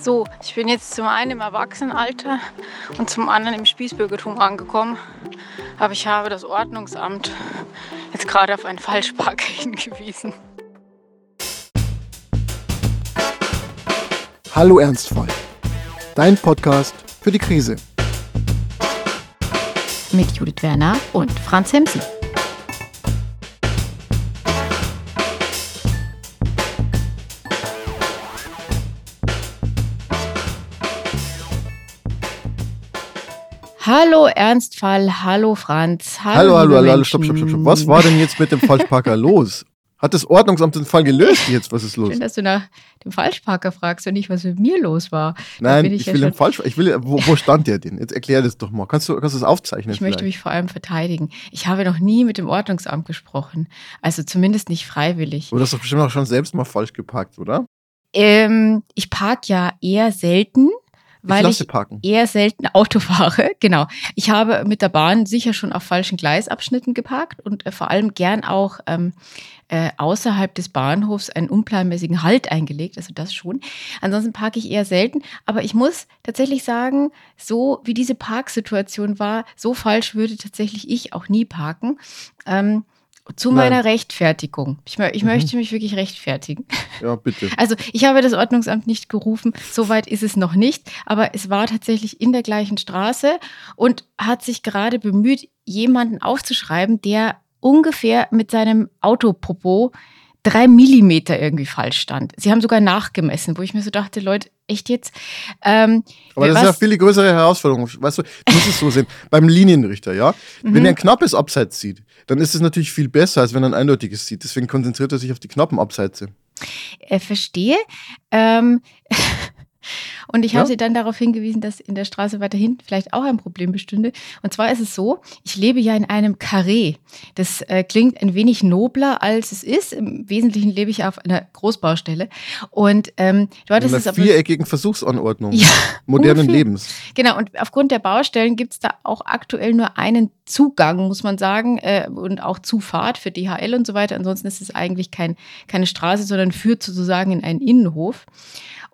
So, ich bin jetzt zum einen im Erwachsenenalter und zum anderen im Spießbürgertum angekommen. Aber ich habe das Ordnungsamt jetzt gerade auf einen Falschparker hingewiesen. Hallo Ernstfall. Dein Podcast für die Krise. Mit Judith Werner und Franz Hemsen. Hallo Ernstfall, hallo Franz. Hallo, hallo, hallo, hallo, stopp, stopp, stopp, stopp. Was war denn jetzt mit dem Falschparker los? Hat das Ordnungsamt den Fall gelöst jetzt? Was ist los? Schön, dass du nach dem Falschparker fragst und nicht, was mit mir los war. Nein, ich, ich will den Falschparker. Ich will, wo, wo, stand der denn? Jetzt erklär das doch mal. Kannst du, kannst du das aufzeichnen? Ich vielleicht? möchte mich vor allem verteidigen. Ich habe noch nie mit dem Ordnungsamt gesprochen. Also zumindest nicht freiwillig. Du hast doch bestimmt auch schon selbst mal falsch geparkt, oder? Ähm, ich parke ja eher selten weil ich, parken. eher selten Auto fahre. Genau. Ich habe mit der Bahn sicher schon auf falschen Gleisabschnitten geparkt und äh, vor allem gern auch ähm, äh, außerhalb des Bahnhofs einen unplanmäßigen Halt eingelegt. Also das schon. Ansonsten parke ich eher selten. Aber ich muss tatsächlich sagen, so wie diese Parksituation war, so falsch würde tatsächlich ich auch nie parken. Ähm, zu Nein. meiner Rechtfertigung. Ich, ich mhm. möchte mich wirklich rechtfertigen. Ja, bitte. Also ich habe das Ordnungsamt nicht gerufen, soweit ist es noch nicht, aber es war tatsächlich in der gleichen Straße und hat sich gerade bemüht, jemanden aufzuschreiben, der ungefähr mit seinem Autopopo drei Millimeter irgendwie falsch stand. Sie haben sogar nachgemessen, wo ich mir so dachte, Leute, echt jetzt? Ähm, Aber das was? ist ja viel die größere Herausforderung. Weißt du, du musst es so sehen. Beim Linienrichter, ja? Mhm. Wenn er ein knappes Abseits sieht, dann ist es natürlich viel besser, als wenn er ein eindeutiges sieht. Deswegen konzentriert er sich auf die knappen Abseitze. Äh, verstehe. Ähm, Und ich ja? habe sie dann darauf hingewiesen, dass in der Straße weiter hinten vielleicht auch ein Problem bestünde. Und zwar ist es so, ich lebe ja in einem Carré. Das äh, klingt ein wenig nobler, als es ist. Im Wesentlichen lebe ich auf einer Großbaustelle. Und ähm, dort in ist es aber. viereckigen Versuchsanordnung ja, modernen ungefähr. Lebens. Genau, und aufgrund der Baustellen gibt es da auch aktuell nur einen Zugang, muss man sagen, äh, und auch Zufahrt für DHL und so weiter. Ansonsten ist es eigentlich kein, keine Straße, sondern führt sozusagen in einen Innenhof.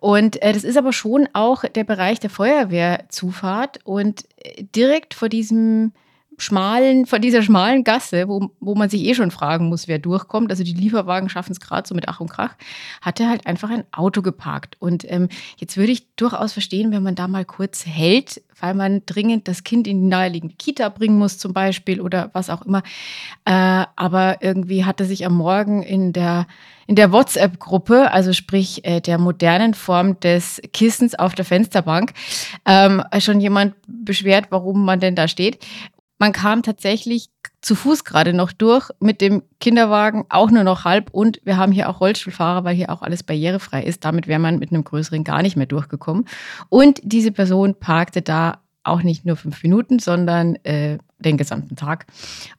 Und äh, das ist aber schon auch der Bereich der Feuerwehrzufahrt und äh, direkt vor diesem schmalen, vor dieser schmalen Gasse, wo, wo man sich eh schon fragen muss, wer durchkommt, also die Lieferwagen schaffen es gerade so mit Ach und Krach, hat er halt einfach ein Auto geparkt. Und ähm, jetzt würde ich durchaus verstehen, wenn man da mal kurz hält, weil man dringend das Kind in die naheliegende Kita bringen muss zum Beispiel oder was auch immer. Äh, aber irgendwie hat er sich am Morgen in der in der WhatsApp-Gruppe, also sprich äh, der modernen Form des Kissens auf der Fensterbank, ähm, schon jemand beschwert, warum man denn da steht. Man kam tatsächlich zu Fuß gerade noch durch mit dem Kinderwagen, auch nur noch halb. Und wir haben hier auch Rollstuhlfahrer, weil hier auch alles barrierefrei ist. Damit wäre man mit einem größeren gar nicht mehr durchgekommen. Und diese Person parkte da auch nicht nur fünf Minuten, sondern äh, den gesamten Tag.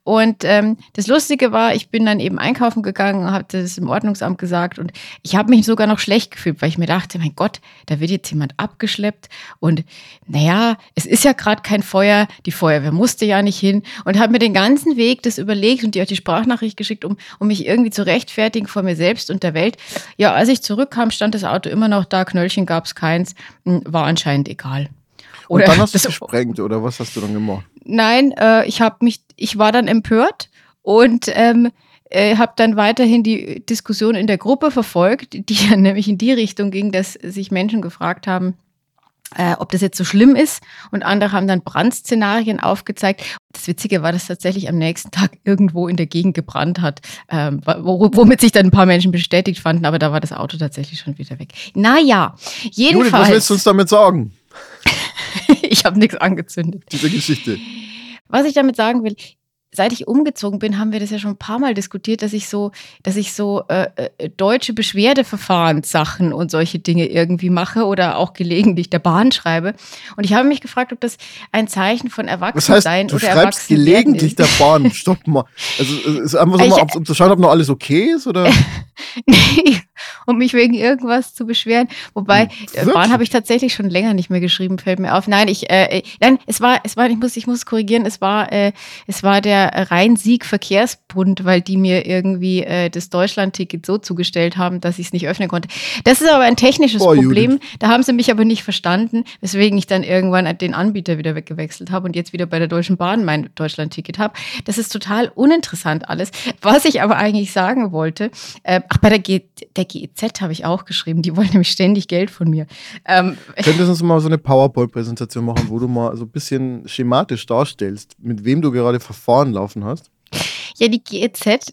Und ähm, das Lustige war, ich bin dann eben einkaufen gegangen, habe das im Ordnungsamt gesagt und ich habe mich sogar noch schlecht gefühlt, weil ich mir dachte, mein Gott, da wird jetzt jemand abgeschleppt und naja, es ist ja gerade kein Feuer, die Feuerwehr musste ja nicht hin und habe mir den ganzen Weg das überlegt und dir auch die Sprachnachricht geschickt, um, um mich irgendwie zu rechtfertigen vor mir selbst und der Welt. Ja, als ich zurückkam, stand das Auto immer noch da, Knöllchen gab es keins, hm, war anscheinend egal. Oder und dann hast du gesprengt oder was hast du dann gemacht? Nein, äh, ich habe mich, ich war dann empört und ähm, äh, habe dann weiterhin die Diskussion in der Gruppe verfolgt, die ja nämlich in die Richtung ging, dass sich Menschen gefragt haben, äh, ob das jetzt so schlimm ist. Und andere haben dann Brandszenarien aufgezeigt. Das Witzige war, dass tatsächlich am nächsten Tag irgendwo in der Gegend gebrannt hat, ähm, womit sich dann ein paar Menschen bestätigt fanden, aber da war das Auto tatsächlich schon wieder weg. Naja, jedenfalls. Judith, was willst du uns damit sagen? ich habe nichts angezündet. Diese Geschichte. Was ich damit sagen will, seit ich umgezogen bin, haben wir das ja schon ein paar Mal diskutiert, dass ich so, dass ich so äh, äh, deutsche Beschwerdeverfahrenssachen und solche Dinge irgendwie mache oder auch gelegentlich der Bahn schreibe. Und ich habe mich gefragt, ob das ein Zeichen von Erwachsensein das heißt, du schreibst gelegentlich der Bahn. Stopp mal. Also es ist einfach so, mal, um zu schauen, ob noch alles okay ist oder? nee, um mich wegen irgendwas zu beschweren. Wobei, hm, Bahn habe ich tatsächlich schon länger nicht mehr geschrieben, fällt mir auf. Nein, ich, äh, äh, nein, es war, es war, ich muss, ich muss korrigieren, es war, äh, es war der der Rhein-Sieg-Verkehrsbund, weil die mir irgendwie äh, das Deutschland-Ticket so zugestellt haben, dass ich es nicht öffnen konnte. Das ist aber ein technisches Boah, Problem. Judith. Da haben sie mich aber nicht verstanden, weswegen ich dann irgendwann den Anbieter wieder weggewechselt habe und jetzt wieder bei der Deutschen Bahn mein Deutschland-Ticket habe. Das ist total uninteressant alles. Was ich aber eigentlich sagen wollte, äh, ach, bei der, G der GEZ habe ich auch geschrieben, die wollen nämlich ständig Geld von mir. Ähm, Könntest du uns mal so eine PowerPoint-Präsentation machen, wo du mal so ein bisschen schematisch darstellst, mit wem du gerade Verfahren laufen hast? Ja, die GEZ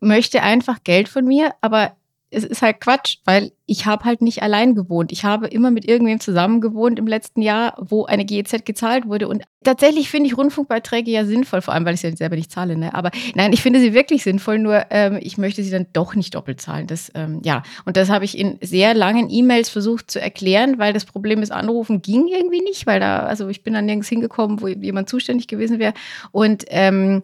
möchte einfach Geld von mir, aber es ist halt Quatsch, weil ich habe halt nicht allein gewohnt. Ich habe immer mit irgendwem zusammen gewohnt im letzten Jahr, wo eine GEZ gezahlt wurde. Und tatsächlich finde ich Rundfunkbeiträge ja sinnvoll, vor allem weil ich sie ja selber nicht zahle. Ne? Aber nein, ich finde sie wirklich sinnvoll, nur ähm, ich möchte sie dann doch nicht doppelt zahlen. Das, ähm, ja, und das habe ich in sehr langen E-Mails versucht zu erklären, weil das Problem ist, Anrufen ging irgendwie nicht, weil da, also ich bin dann nirgends hingekommen, wo jemand zuständig gewesen wäre. Und ähm, äh,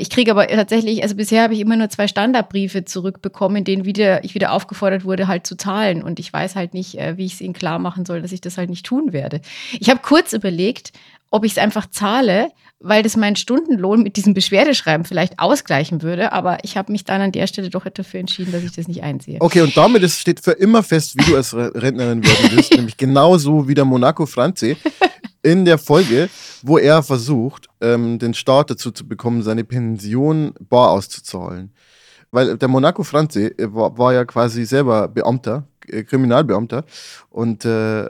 ich kriege aber tatsächlich, also bisher habe ich immer nur zwei Standardbriefe zurückbekommen, in denen wieder, ich wieder aufgefordert wurde, halt zu zahlen. Und ich weiß halt nicht, äh, wie ich es ihnen klar machen soll, dass ich das halt nicht tun werde. Ich habe kurz überlegt, ob ich es einfach zahle, weil das meinen Stundenlohn mit diesem Beschwerdeschreiben vielleicht ausgleichen würde. Aber ich habe mich dann an der Stelle doch dafür entschieden, dass ich das nicht einsehe. Okay, und damit ist, steht für immer fest, wie du als Rentnerin werden willst, nämlich genauso wie der Monaco Franzi in der Folge, wo er versucht, ähm, den Staat dazu zu bekommen, seine Pension bar auszuzahlen. Weil der Monaco Franzi äh, war, war ja quasi selber Beamter, Kriminalbeamter und äh,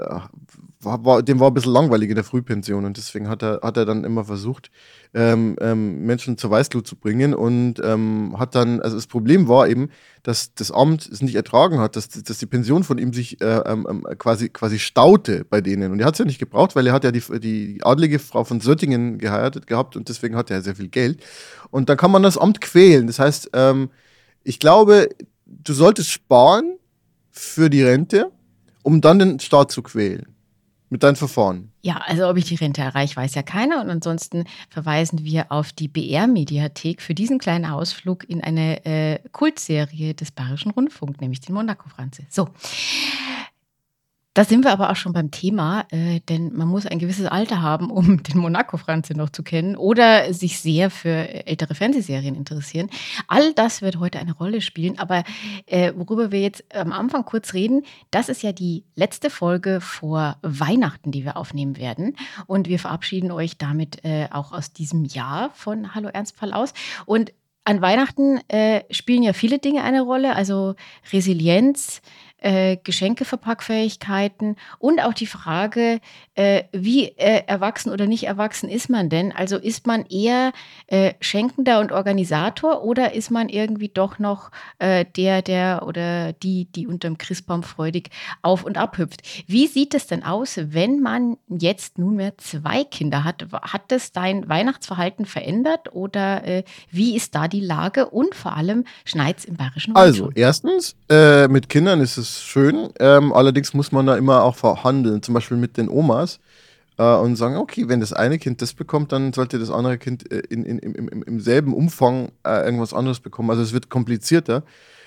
war, war, dem war ein bisschen langweilig in der Frühpension und deswegen hat er, hat er dann immer versucht, ähm, ähm, Menschen zur Weißglut zu bringen und ähm, hat dann, also das Problem war eben, dass das Amt es nicht ertragen hat, dass, dass die Pension von ihm sich äh, ähm, ähm, quasi, quasi staute bei denen. Und er hat es ja nicht gebraucht, weil er hat ja die, die adlige Frau von Söttingen geheiratet gehabt und deswegen hat er sehr viel Geld. Und dann kann man das Amt quälen, das heißt, ähm, ich glaube, du solltest sparen für die Rente, um dann den Staat zu quälen mit deinen Verfahren? Ja, also ob ich die Rente erreiche, weiß ja keiner. Und ansonsten verweisen wir auf die BR-Mediathek für diesen kleinen Ausflug in eine äh, Kultserie des Bayerischen Rundfunk, nämlich den Monaco-Franze. So. Da sind wir aber auch schon beim Thema, äh, denn man muss ein gewisses Alter haben, um den Monaco-Franze noch zu kennen oder sich sehr für ältere Fernsehserien interessieren. All das wird heute eine Rolle spielen, aber äh, worüber wir jetzt am Anfang kurz reden, das ist ja die letzte Folge vor Weihnachten, die wir aufnehmen werden. Und wir verabschieden euch damit äh, auch aus diesem Jahr von Hallo Ernstfall aus. Und an Weihnachten äh, spielen ja viele Dinge eine Rolle, also Resilienz, äh, Geschenkeverpackfähigkeiten und auch die Frage, äh, wie äh, erwachsen oder nicht erwachsen ist man denn? Also ist man eher äh, Schenkender und Organisator oder ist man irgendwie doch noch äh, der, der oder die, die unterm Christbaum freudig auf und ab hüpft? Wie sieht es denn aus, wenn man jetzt nunmehr zwei Kinder hat? Hat das dein Weihnachtsverhalten verändert oder äh, wie ist da die Lage und vor allem schneit es im Bayerischen Wald Also, erstens, mit Kindern ist es schön. Ähm, allerdings muss man da immer auch verhandeln, zum Beispiel mit den Omas äh, und sagen, okay, wenn das eine Kind das bekommt, dann sollte das andere Kind äh, in, in, im, im, im selben Umfang äh, irgendwas anderes bekommen. Also es wird komplizierter.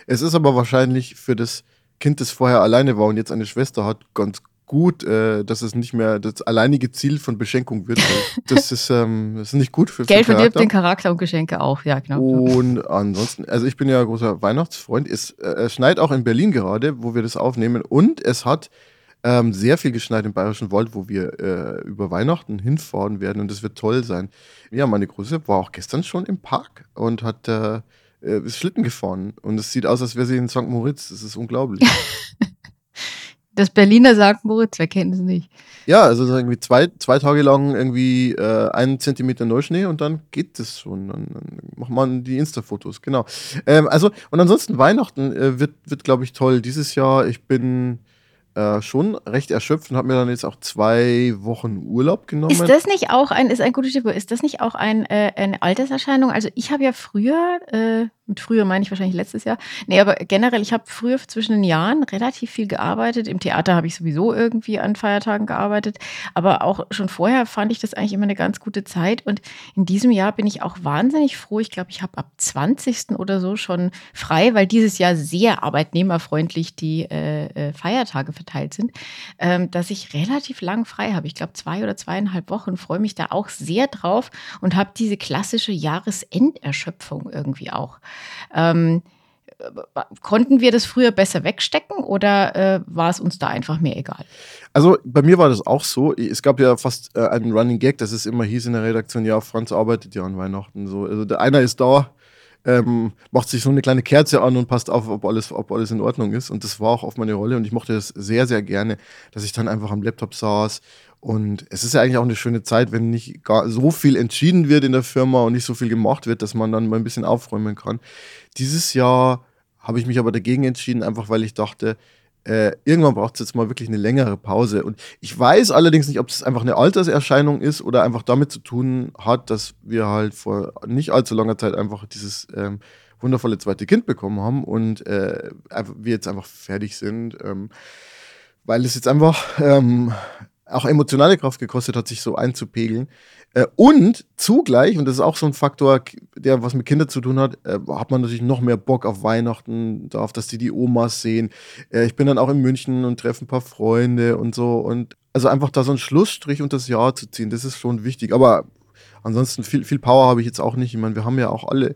Es ist aber wahrscheinlich für das Kind, das vorher alleine war und jetzt eine Schwester hat, ganz gut, äh, dass es nicht mehr das alleinige Ziel von Beschenkung wird. Das ist, ähm, das ist nicht gut für Geld verdirbt den Charakter und Geschenke auch, ja, genau. Und ansonsten, also ich bin ja großer Weihnachtsfreund. Es, äh, schneit auch in Berlin gerade, wo wir das aufnehmen. Und es hat ähm, sehr viel geschneit im Bayerischen Wald, wo wir äh, über Weihnachten hinfahren werden. Und das wird toll sein. Ja, meine Große war auch gestern schon im Park und hat äh, äh ist Schlitten gefahren. Und es sieht aus, als wäre sie in St. Moritz. Das ist unglaublich. Das Berliner sagt Moritz, wer kennt es nicht? Ja, also irgendwie zwei, zwei Tage lang irgendwie äh, einen Zentimeter Neuschnee und dann geht das schon. Dann, dann macht man die Insta-Fotos, genau. Ähm, also, und ansonsten Weihnachten äh, wird, wird glaube ich, toll. Dieses Jahr, ich bin äh, schon recht erschöpft und habe mir dann jetzt auch zwei Wochen Urlaub genommen. Ist das nicht auch ein, ist ein gutes Stichwort, ist das nicht auch ein, äh, eine Alterserscheinung? Also ich habe ja früher, äh, Mit früher meine ich wahrscheinlich letztes Jahr. Nee, aber generell, ich habe früher zwischen den Jahren relativ viel gearbeitet. Im Theater habe ich sowieso irgendwie an Feiertagen gearbeitet. Aber auch schon vorher fand ich das eigentlich immer eine ganz gute Zeit. Und in diesem Jahr bin ich auch wahnsinnig froh. Ich glaube, ich habe ab 20. oder so schon frei, weil dieses Jahr sehr arbeitnehmerfreundlich die äh, äh, Feiertage verteilt sind, ähm, dass ich relativ lang frei habe. Ich glaube, zwei oder zweieinhalb Wochen. Freue mich da auch sehr drauf und habe diese klassische Jahresenderschöpfung irgendwie auch. Ähm, konnten wir das früher besser wegstecken oder äh, war es uns da einfach mehr egal? Also bei mir war das auch so. Es gab ja fast äh, einen Running Gag, dass es immer hieß in der Redaktion, ja, Franz arbeitet ja an Weihnachten. So. Also der einer ist da, ähm, macht sich so eine kleine Kerze an und passt auf, ob alles, ob alles in Ordnung ist. Und das war auch auf meine Rolle und ich mochte das sehr, sehr gerne, dass ich dann einfach am Laptop saß und es ist ja eigentlich auch eine schöne Zeit, wenn nicht gar so viel entschieden wird in der Firma und nicht so viel gemacht wird, dass man dann mal ein bisschen aufräumen kann. Dieses Jahr habe ich mich aber dagegen entschieden, einfach weil ich dachte, äh, irgendwann braucht es jetzt mal wirklich eine längere Pause. Und ich weiß allerdings nicht, ob es einfach eine Alterserscheinung ist oder einfach damit zu tun hat, dass wir halt vor nicht allzu langer Zeit einfach dieses ähm, wundervolle zweite Kind bekommen haben und äh, wir jetzt einfach fertig sind. Ähm, weil es jetzt einfach ähm, auch emotionale Kraft gekostet hat, sich so einzupegeln. Äh, und zugleich, und das ist auch so ein Faktor, der was mit Kindern zu tun hat, äh, hat man natürlich noch mehr Bock auf Weihnachten, darauf, dass die die Omas sehen. Äh, ich bin dann auch in München und treffe ein paar Freunde und so. Und also einfach da so einen Schlussstrich unter das Jahr zu ziehen, das ist schon wichtig. Aber ansonsten viel, viel Power habe ich jetzt auch nicht. Ich meine, wir haben ja auch alle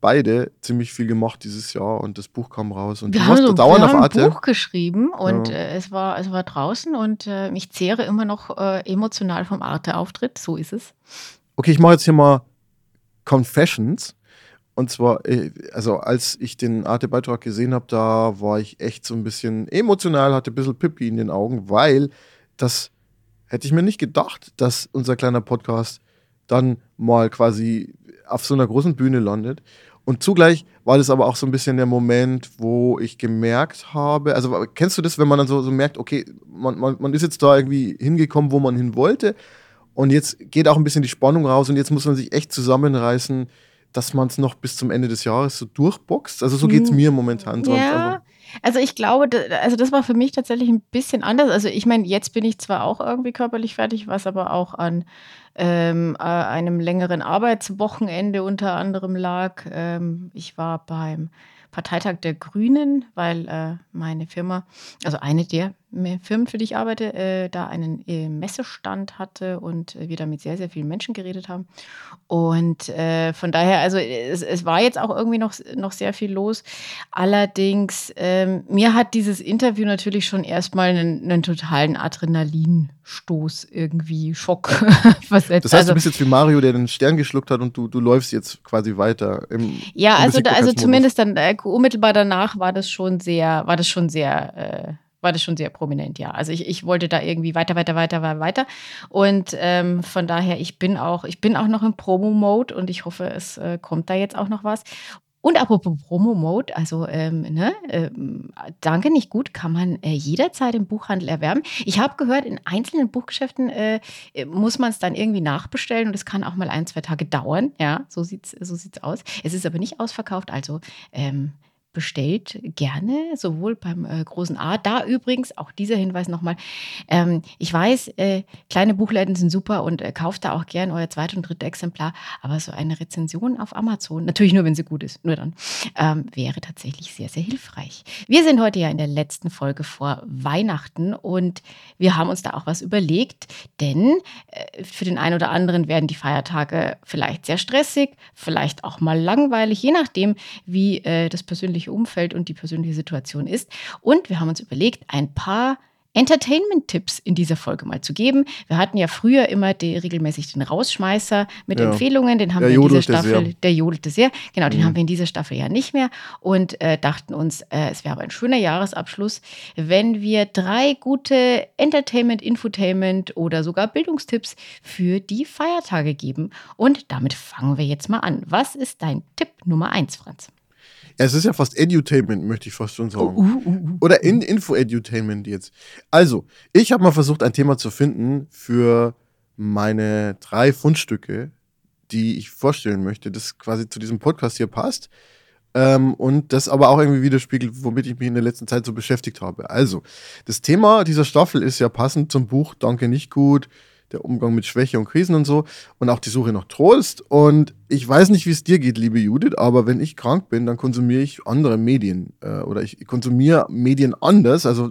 beide ziemlich viel gemacht dieses Jahr und das Buch kam raus. Und wir haben, so, dauernd wir haben ein Buch geschrieben und ja. äh, es, war, es war draußen und äh, ich zehre immer noch äh, emotional vom Arte-Auftritt. So ist es. Okay, ich mache jetzt hier mal Confessions. Und zwar, äh, also als ich den Arte-Beitrag gesehen habe, da war ich echt so ein bisschen emotional, hatte ein bisschen Pippi in den Augen, weil das hätte ich mir nicht gedacht, dass unser kleiner Podcast dann mal quasi auf so einer großen Bühne landet. Und zugleich war das aber auch so ein bisschen der Moment, wo ich gemerkt habe, also kennst du das, wenn man dann so, so merkt, okay, man, man, man ist jetzt da irgendwie hingekommen, wo man hin wollte und jetzt geht auch ein bisschen die Spannung raus und jetzt muss man sich echt zusammenreißen, dass man es noch bis zum Ende des Jahres so durchboxt. Also so geht es hm. mir momentan. Ja, also ich glaube, also das war für mich tatsächlich ein bisschen anders. Also ich meine, jetzt bin ich zwar auch irgendwie körperlich fertig, was aber auch an ähm, äh, einem längeren Arbeitswochenende unter anderem lag. Ähm, ich war beim Parteitag der Grünen, weil äh, meine Firma, also eine der Firmen, für die ich arbeite, äh, da einen äh, Messestand hatte und wir da mit sehr, sehr vielen Menschen geredet haben. Und äh, von daher, also es, es, war jetzt auch irgendwie noch, noch sehr viel los. Allerdings, ähm, mir hat dieses Interview natürlich schon erstmal einen, einen totalen Adrenalinstoß irgendwie, Schock versetzt. Das heißt, also, du bist jetzt wie Mario, der den Stern geschluckt hat und du, du läufst jetzt quasi weiter. Im, ja, also, da, also zumindest dann äh, unmittelbar danach war das schon sehr, war das schon sehr äh, war das schon sehr prominent, ja. Also ich, ich wollte da irgendwie weiter, weiter, weiter, weiter. Und ähm, von daher, ich bin auch, ich bin auch noch im Promo-Mode und ich hoffe, es äh, kommt da jetzt auch noch was. Und apropos Promo-Mode, also ähm, ne, ähm, danke nicht gut, kann man äh, jederzeit im Buchhandel erwerben. Ich habe gehört, in einzelnen Buchgeschäften äh, muss man es dann irgendwie nachbestellen und es kann auch mal ein, zwei Tage dauern. Ja, so sieht es so sieht's aus. Es ist aber nicht ausverkauft, also ähm, bestellt gerne, sowohl beim äh, großen A. Da übrigens, auch dieser Hinweis nochmal, ähm, ich weiß, äh, kleine Buchläden sind super und äh, kauft da auch gern euer zweites und drittes Exemplar, aber so eine Rezension auf Amazon, natürlich nur, wenn sie gut ist, nur dann, ähm, wäre tatsächlich sehr, sehr hilfreich. Wir sind heute ja in der letzten Folge vor Weihnachten und wir haben uns da auch was überlegt, denn äh, für den einen oder anderen werden die Feiertage vielleicht sehr stressig, vielleicht auch mal langweilig, je nachdem, wie äh, das persönliche persönliche Umfeld und die persönliche Situation ist. Und wir haben uns überlegt, ein paar Entertainment-Tipps in dieser Folge mal zu geben. Wir hatten ja früher immer die, regelmäßig den Rausschmeißer mit ja. Empfehlungen, den haben der wir in dieser Staffel, sehr. der jodelte sehr, genau, den mhm. haben wir in dieser Staffel ja nicht mehr und äh, dachten uns, äh, es wäre aber ein schöner Jahresabschluss, wenn wir drei gute Entertainment, Infotainment oder sogar Bildungstipps für die Feiertage geben. Und damit fangen wir jetzt mal an. Was ist dein Tipp Nummer eins, Franz? Es ist ja fast Edutainment, möchte ich fast schon sagen. Uh, uh, uh, Oder in Info-Edutainment jetzt. Also, ich habe mal versucht, ein Thema zu finden für meine drei Fundstücke, die ich vorstellen möchte, das quasi zu diesem Podcast hier passt. Ähm, und das aber auch irgendwie widerspiegelt, womit ich mich in der letzten Zeit so beschäftigt habe. Also, das Thema dieser Staffel ist ja passend zum Buch Danke nicht gut, der Umgang mit Schwäche und Krisen und so und auch die Suche nach Trost. Und ich weiß nicht, wie es dir geht, liebe Judith, aber wenn ich krank bin, dann konsumiere ich andere Medien äh, oder ich konsumiere Medien anders. Also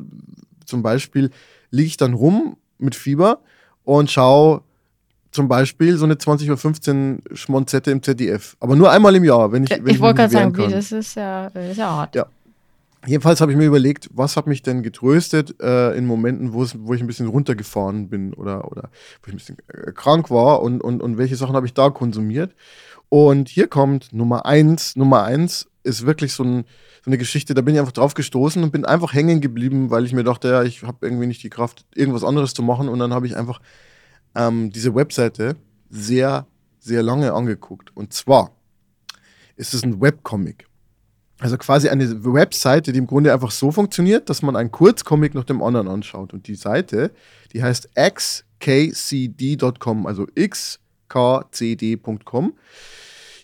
zum Beispiel liege ich dann rum mit Fieber und schaue zum Beispiel so eine 20.15 Uhr Schmonzette im ZDF. Aber nur einmal im Jahr, wenn ich wenn Ich ich wollte gerade sagen, wehren wie, kann. das ist ja, das ist ja hart. Ja. Jedenfalls habe ich mir überlegt, was hat mich denn getröstet äh, in Momenten, wo, ich ein bisschen runtergefahren bin oder, oder wo ich ein bisschen äh, krank war und, und, und welche Sachen habe ich da konsumiert. Und hier kommt Nummer eins. Nummer eins ist wirklich so, ein, so eine Geschichte, da bin ich einfach drauf gestoßen und bin einfach hängen geblieben, weil ich mir dachte, ja, ich habe irgendwie nicht die Kraft, irgendwas anderes zu machen. Und dann habe ich einfach ähm, diese Webseite sehr, sehr lange angeguckt. Und zwar ist es ein Webcomic. Also quasi eine Webseite, die im Grunde einfach so funktioniert, dass man einen Kurzcomic nach dem anderen anschaut. Und die Seite, die heißt xkcd.com, also xkcd.com.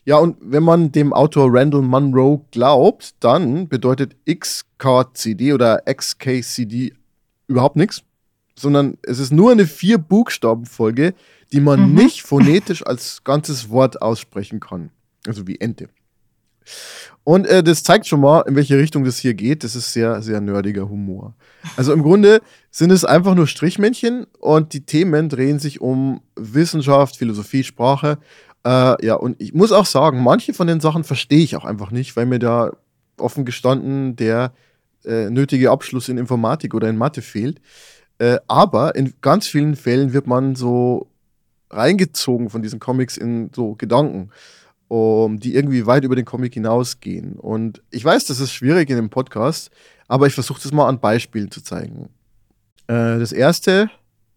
Ja, und wenn man dem Autor Randall Munro glaubt, dann bedeutet XKCD oder XKCD überhaupt nichts, sondern es ist nur eine vier Buchstabenfolge, die man Mhm. nicht phonetisch als ganzes Wort aussprechen kann. Also wie Ente. Und äh, das zeigt schon mal, in welche Richtung das hier geht. Das ist sehr, sehr nerdiger Humor. Also im Grunde sind es einfach nur Strichmännchen und die Themen drehen sich um Wissenschaft, Philosophie, Sprache. Äh, ja, und ich muss auch sagen, manche von den Sachen verstehe ich auch einfach nicht, weil mir da offen gestanden der äh, nötige Abschluss in Informatik oder in Mathe fehlt. Äh, aber in ganz vielen Fällen wird man so reingezogen von diesen Comics in so Gedanken um, die irgendwie weit über den Comic hinausgehen. Und ich weiß, das ist schwierig in dem Podcast, aber ich versuche das mal an Beispielen zu zeigen. Äh, das erste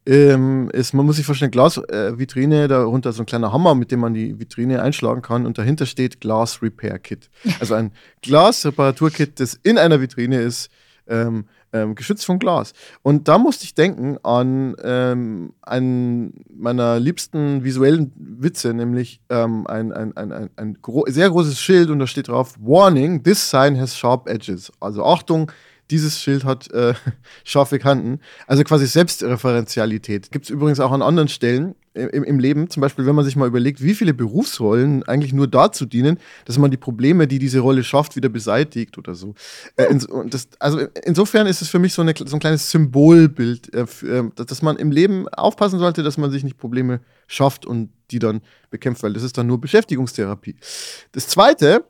ähm, ist, man muss sich vorstellen, Glasvitrine, äh, darunter so ein kleiner Hammer, mit dem man die Vitrine einschlagen kann und dahinter steht Glass Repair Kit. Also ein Glasreparaturkit, das in einer Vitrine ist, ähm, ähm, geschützt von Glas. Und da musste ich denken an ähm, einen meiner liebsten visuellen Witze, nämlich ähm, ein, ein, ein, ein, ein gro sehr großes Schild und da steht drauf: Warning, this sign has sharp edges. Also Achtung, dieses Schild hat äh, scharfe Kanten. Also quasi Selbstreferenzialität. Gibt es übrigens auch an anderen Stellen im, im Leben. Zum Beispiel, wenn man sich mal überlegt, wie viele Berufsrollen eigentlich nur dazu dienen, dass man die Probleme, die diese Rolle schafft, wieder beseitigt oder so. Äh, in, und das, also insofern ist es für mich so, eine, so ein kleines Symbolbild, äh, für, äh, dass man im Leben aufpassen sollte, dass man sich nicht Probleme schafft und die dann bekämpft, weil das ist dann nur Beschäftigungstherapie. Das zweite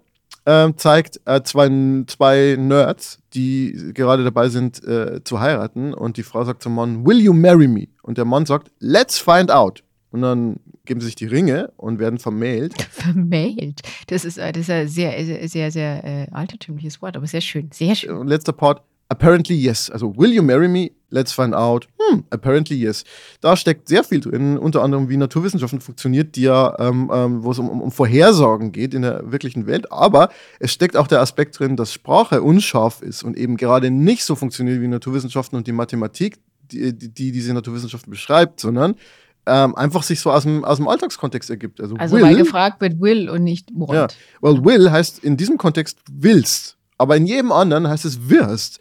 ähm, zeigt äh, zwei, zwei Nerds, die gerade dabei sind äh, zu heiraten und die Frau sagt zum Mann, Will you marry me? Und der Mann sagt, Let's find out. Und dann geben sie sich die Ringe und werden vermählt. Vermählt. Das ist, äh, das ist ein sehr, sehr, sehr, sehr äh, altertümliches Wort, aber sehr schön. Sehr schön. Und letzter Part, apparently yes. Also, will you marry me? Let's find out. Hm, apparently yes. Da steckt sehr viel drin, unter anderem wie Naturwissenschaften funktioniert, die ja, ähm, ähm, wo es um, um Vorhersagen geht in der wirklichen Welt. Aber es steckt auch der Aspekt drin, dass Sprache unscharf ist und eben gerade nicht so funktioniert wie Naturwissenschaften und die Mathematik, die, die, die diese Naturwissenschaften beschreibt, sondern ähm, einfach sich so aus dem, aus dem Alltagskontext ergibt. Also, Also, will, weil gefragt wird, will und nicht want. ja, well, will heißt in diesem Kontext willst, aber in jedem anderen heißt es wirst.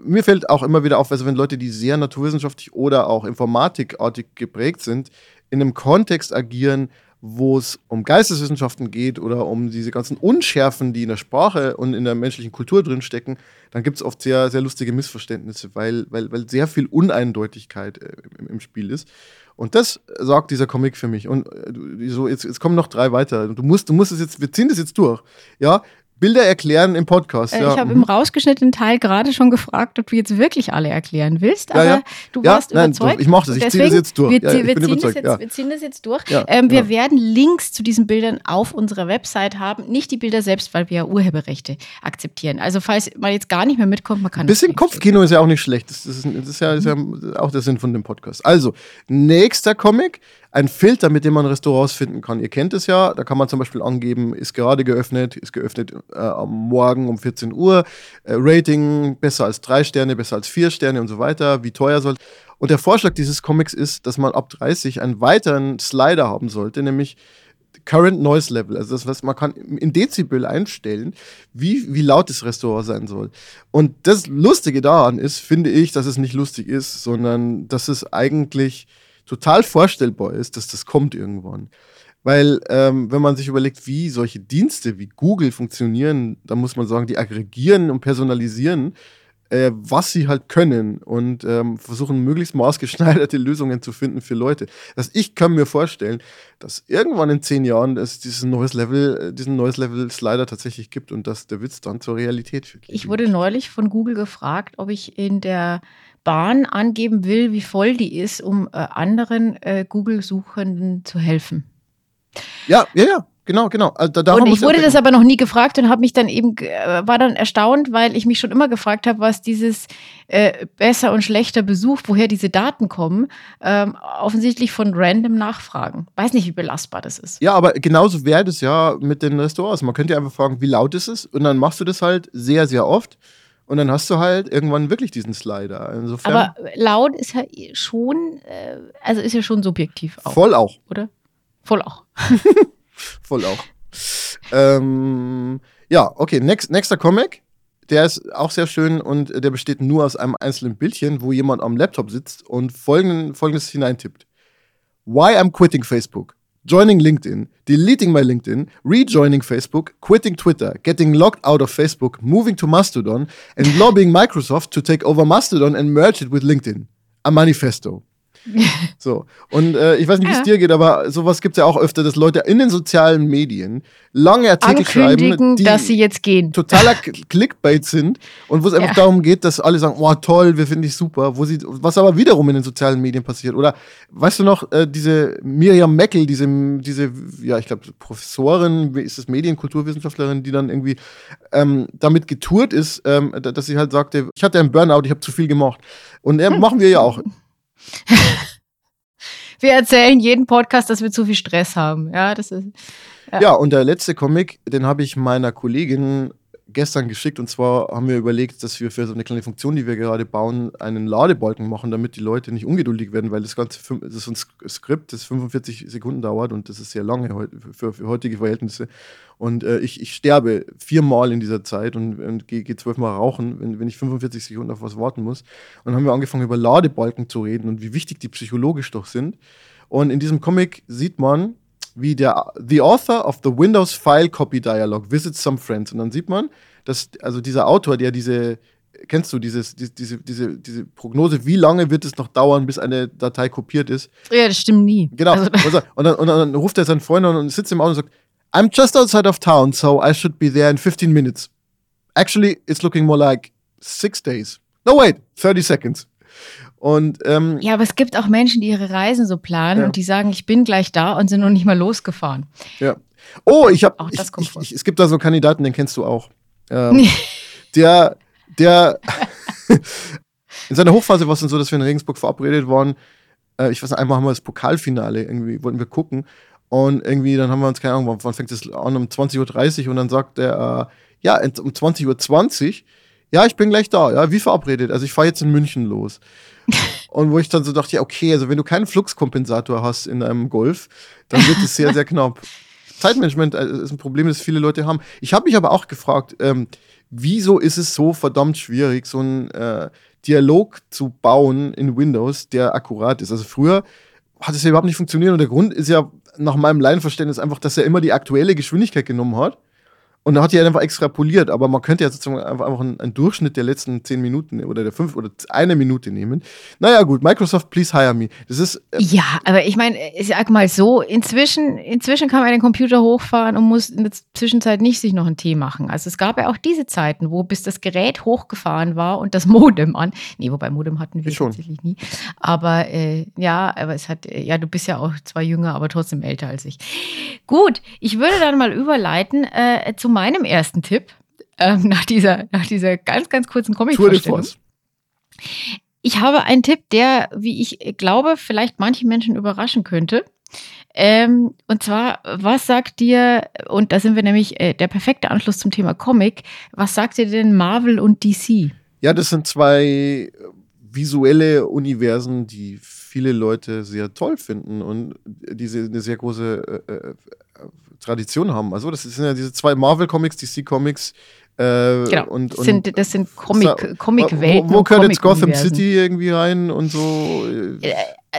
Mir fällt auch immer wieder auf, also wenn Leute, die sehr naturwissenschaftlich oder auch informatikartig geprägt sind, in einem Kontext agieren, wo es um Geisteswissenschaften geht oder um diese ganzen Unschärfen, die in der Sprache und in der menschlichen Kultur drinstecken, dann gibt es oft sehr, sehr lustige Missverständnisse, weil, weil, weil sehr viel Uneindeutigkeit äh, im, im Spiel ist. Und das sagt dieser Comic für mich. Und äh, so, jetzt, jetzt kommen noch drei weiter. Du musst, du musst es jetzt, wir ziehen das jetzt durch. Ja, Bilder erklären im Podcast. Äh, ja. Ich habe im rausgeschnittenen Teil gerade schon gefragt, ob du jetzt wirklich alle erklären willst, aber ja. du Ja, warst nein, überzeugt. ich mach das, ich zieh das jetzt durch. Wir, wir, bin ziehen das jetzt, wir ziehen das jetzt durch. Ähm, wir werden Links zu diesen Bildern auf unserer Website haben. Nicht die Bilder selbst, weil wir ja Urheberrechte akzeptieren. Also falls man jetzt gar nicht mehr mitkommt, man kann Ein bisschen. Kopfkino ist ja auch nicht schlecht. Das, das, ist, das ist, ja, ist ja auch der Sinn von dem Podcast. Also, nächster Comic. Ein Filter, mit dem man Restaurants finden kann. Ihr kennt es ja. Da kann man zum Beispiel angeben, ist gerade geöffnet, ist geöffnet äh, am Morgen um 14 Uhr. Äh, Rating besser als drei Sterne, besser als vier Sterne und so weiter. Wie teuer soll. Und der Vorschlag dieses Comics ist, dass man ab 30 einen weiteren Slider haben sollte, nämlich Current Noise Level, also das, was man kann in Dezibel einstellen, wie, wie laut das Restaurant sein soll. Und das Lustige daran ist, finde ich, dass es nicht lustig ist, sondern dass es eigentlich total vorstellbar ist, dass das kommt irgendwann. Weil, ähm, wenn man sich überlegt, wie solche Dienste wie Google funktionieren, dann muss man sagen, die aggregieren und personalisieren äh, was sie halt können und ähm, versuchen möglichst maßgeschneiderte Lösungen zu finden für Leute. Dass ich kann mir vorstellen, dass irgendwann in zehn Jahren es dieses neues Level, äh, diesen neues Level Slider tatsächlich gibt und dass der Witz dann zur Realität wird. Ich wurde neulich von Google gefragt, ob ich in der Bahn angeben will, wie voll die ist, um äh, anderen äh, Google-Suchenden zu helfen. Ja, ja, ja. Genau, genau. Also da und ich wurde das aber noch nie gefragt und habe mich dann eben äh, war dann erstaunt, weil ich mich schon immer gefragt habe, was dieses äh, besser und schlechter Besuch, woher diese Daten kommen, ähm, offensichtlich von random Nachfragen. Weiß nicht, wie belastbar das ist. Ja, aber genauso wäre das ja mit den Restaurants. Man könnte ja einfach fragen, wie laut ist es? Und dann machst du das halt sehr, sehr oft. Und dann hast du halt irgendwann wirklich diesen Slider. Insofern aber laut ist ja schon, äh, also ist ja schon subjektiv auch. Voll auch. Oder? Voll auch. Voll auch. ähm, ja, okay, next, nächster Comic. Der ist auch sehr schön und der besteht nur aus einem einzelnen Bildchen, wo jemand am Laptop sitzt und folgenden, folgendes hineintippt. Why I'm quitting Facebook. Joining LinkedIn, deleting my LinkedIn, rejoining Facebook, quitting Twitter, getting locked out of Facebook, moving to Mastodon, and lobbying Microsoft to take over Mastodon and merge it with LinkedIn. A manifesto. So. Und äh, ich weiß nicht, wie es dir geht, aber sowas gibt es ja auch öfter, dass Leute in den sozialen Medien lange Artikel schreiben, die dass sie jetzt gehen. totaler Clickbait sind und wo es einfach ja. darum geht, dass alle sagen, oh toll, wir finden dich super, wo sie, was aber wiederum in den sozialen Medien passiert. Oder weißt du noch, äh, diese Miriam Meckel, diese, diese, ja, ich glaube, Professorin, ist das Medienkulturwissenschaftlerin, die dann irgendwie ähm, damit getourt ist, ähm, dass sie halt sagte, ich hatte einen Burnout, ich habe zu viel gemacht. Und äh, machen wir ja auch. wir erzählen jeden Podcast, dass wir zu viel Stress haben. Ja, das ist. Ja, ja und der letzte Comic, den habe ich meiner Kollegin gestern geschickt. Und zwar haben wir überlegt, dass wir für so eine kleine Funktion, die wir gerade bauen, einen Ladebalken machen, damit die Leute nicht ungeduldig werden, weil das ganze das ist ein Skript, das 45 Sekunden dauert und das ist sehr lange für, für heutige Verhältnisse. Und äh, ich, ich sterbe viermal in dieser Zeit und, und gehe geh zwölfmal rauchen, wenn, wenn ich 45 Sekunden auf was warten muss. Und dann haben wir angefangen, über Ladebalken zu reden und wie wichtig die psychologisch doch sind. Und in diesem Comic sieht man, wie der The Author of the Windows File Copy Dialog visits some friends. Und dann sieht man, dass also dieser Autor, der diese, kennst du dieses, die, diese, diese, diese Prognose, wie lange wird es noch dauern, bis eine Datei kopiert ist? Ja, das stimmt nie. Genau. Also, und, dann, und dann ruft er seinen Freund an und sitzt im Auto und sagt, I'm just outside of town, so I should be there in 15 minutes. Actually, it's looking more like six days. No, wait, 30 seconds. Und, ähm, ja, aber es gibt auch Menschen, die ihre Reisen so planen ja. und die sagen, ich bin gleich da und sind noch nicht mal losgefahren. Ja. Oh, ich habe. Es gibt da so einen Kandidaten, den kennst du auch. Ähm, der, der in seiner Hochphase war es dann so, dass wir in Regensburg verabredet waren. Äh, ich weiß nicht, einmal haben wir das Pokalfinale irgendwie, wollten wir gucken. Und irgendwie, dann haben wir uns, keine Ahnung, wann fängt es an? Um 20.30 Uhr und dann sagt er, äh, ja, um 20.20 Uhr, ja, ich bin gleich da, ja, wie verabredet. Also ich fahre jetzt in München los. Und wo ich dann so dachte, ja, okay, also wenn du keinen Fluxkompensator hast in einem Golf, dann wird es sehr, sehr knapp. Zeitmanagement äh, ist ein Problem, das viele Leute haben. Ich habe mich aber auch gefragt, ähm, wieso ist es so verdammt schwierig, so einen äh, Dialog zu bauen in Windows, der akkurat ist. Also früher hat es ja überhaupt nicht funktioniert und der Grund ist ja nach meinem Laienverständnis einfach, dass er immer die aktuelle Geschwindigkeit genommen hat und da hat die einfach extrapoliert, aber man könnte ja sozusagen einfach, einfach einen, einen, Durchschnitt der letzten zehn Minuten oder der fünf oder eine Minute nehmen. Naja, gut, Microsoft, please hire me. Das ist. Äh ja, aber ich meine, ich sag mal so, inzwischen, inzwischen kann man den Computer hochfahren und muss in der Zwischenzeit nicht sich noch einen Tee machen. Also es gab ja auch diese Zeiten, wo bis das Gerät hochgefahren war und das Modem an. Nee, wobei Modem hatten wir tatsächlich nie. Aber äh, ja, aber es hat, ja, du bist ja auch zwar jünger, aber trotzdem älter als ich. Gut, ich würde dann mal überleiten äh, meinem ersten Tipp ähm, nach, dieser, nach dieser ganz, ganz kurzen Comic-Vorstellung. Ich habe einen Tipp, der, wie ich glaube, vielleicht manche Menschen überraschen könnte. Ähm, und zwar, was sagt dir, und da sind wir nämlich äh, der perfekte Anschluss zum Thema Comic, was sagt dir denn Marvel und DC? Ja, das sind zwei visuelle Universen, die viele Leute sehr toll finden und diese eine sehr große äh, äh Tradition haben. Also das sind ja diese zwei Marvel-Comics, DC-Comics. Äh, Genau. und, das und sind, das sind Comic, Comic-Welten. wo, wo und gehört jetzt Gotham. City irgendwie rein und so? Äh,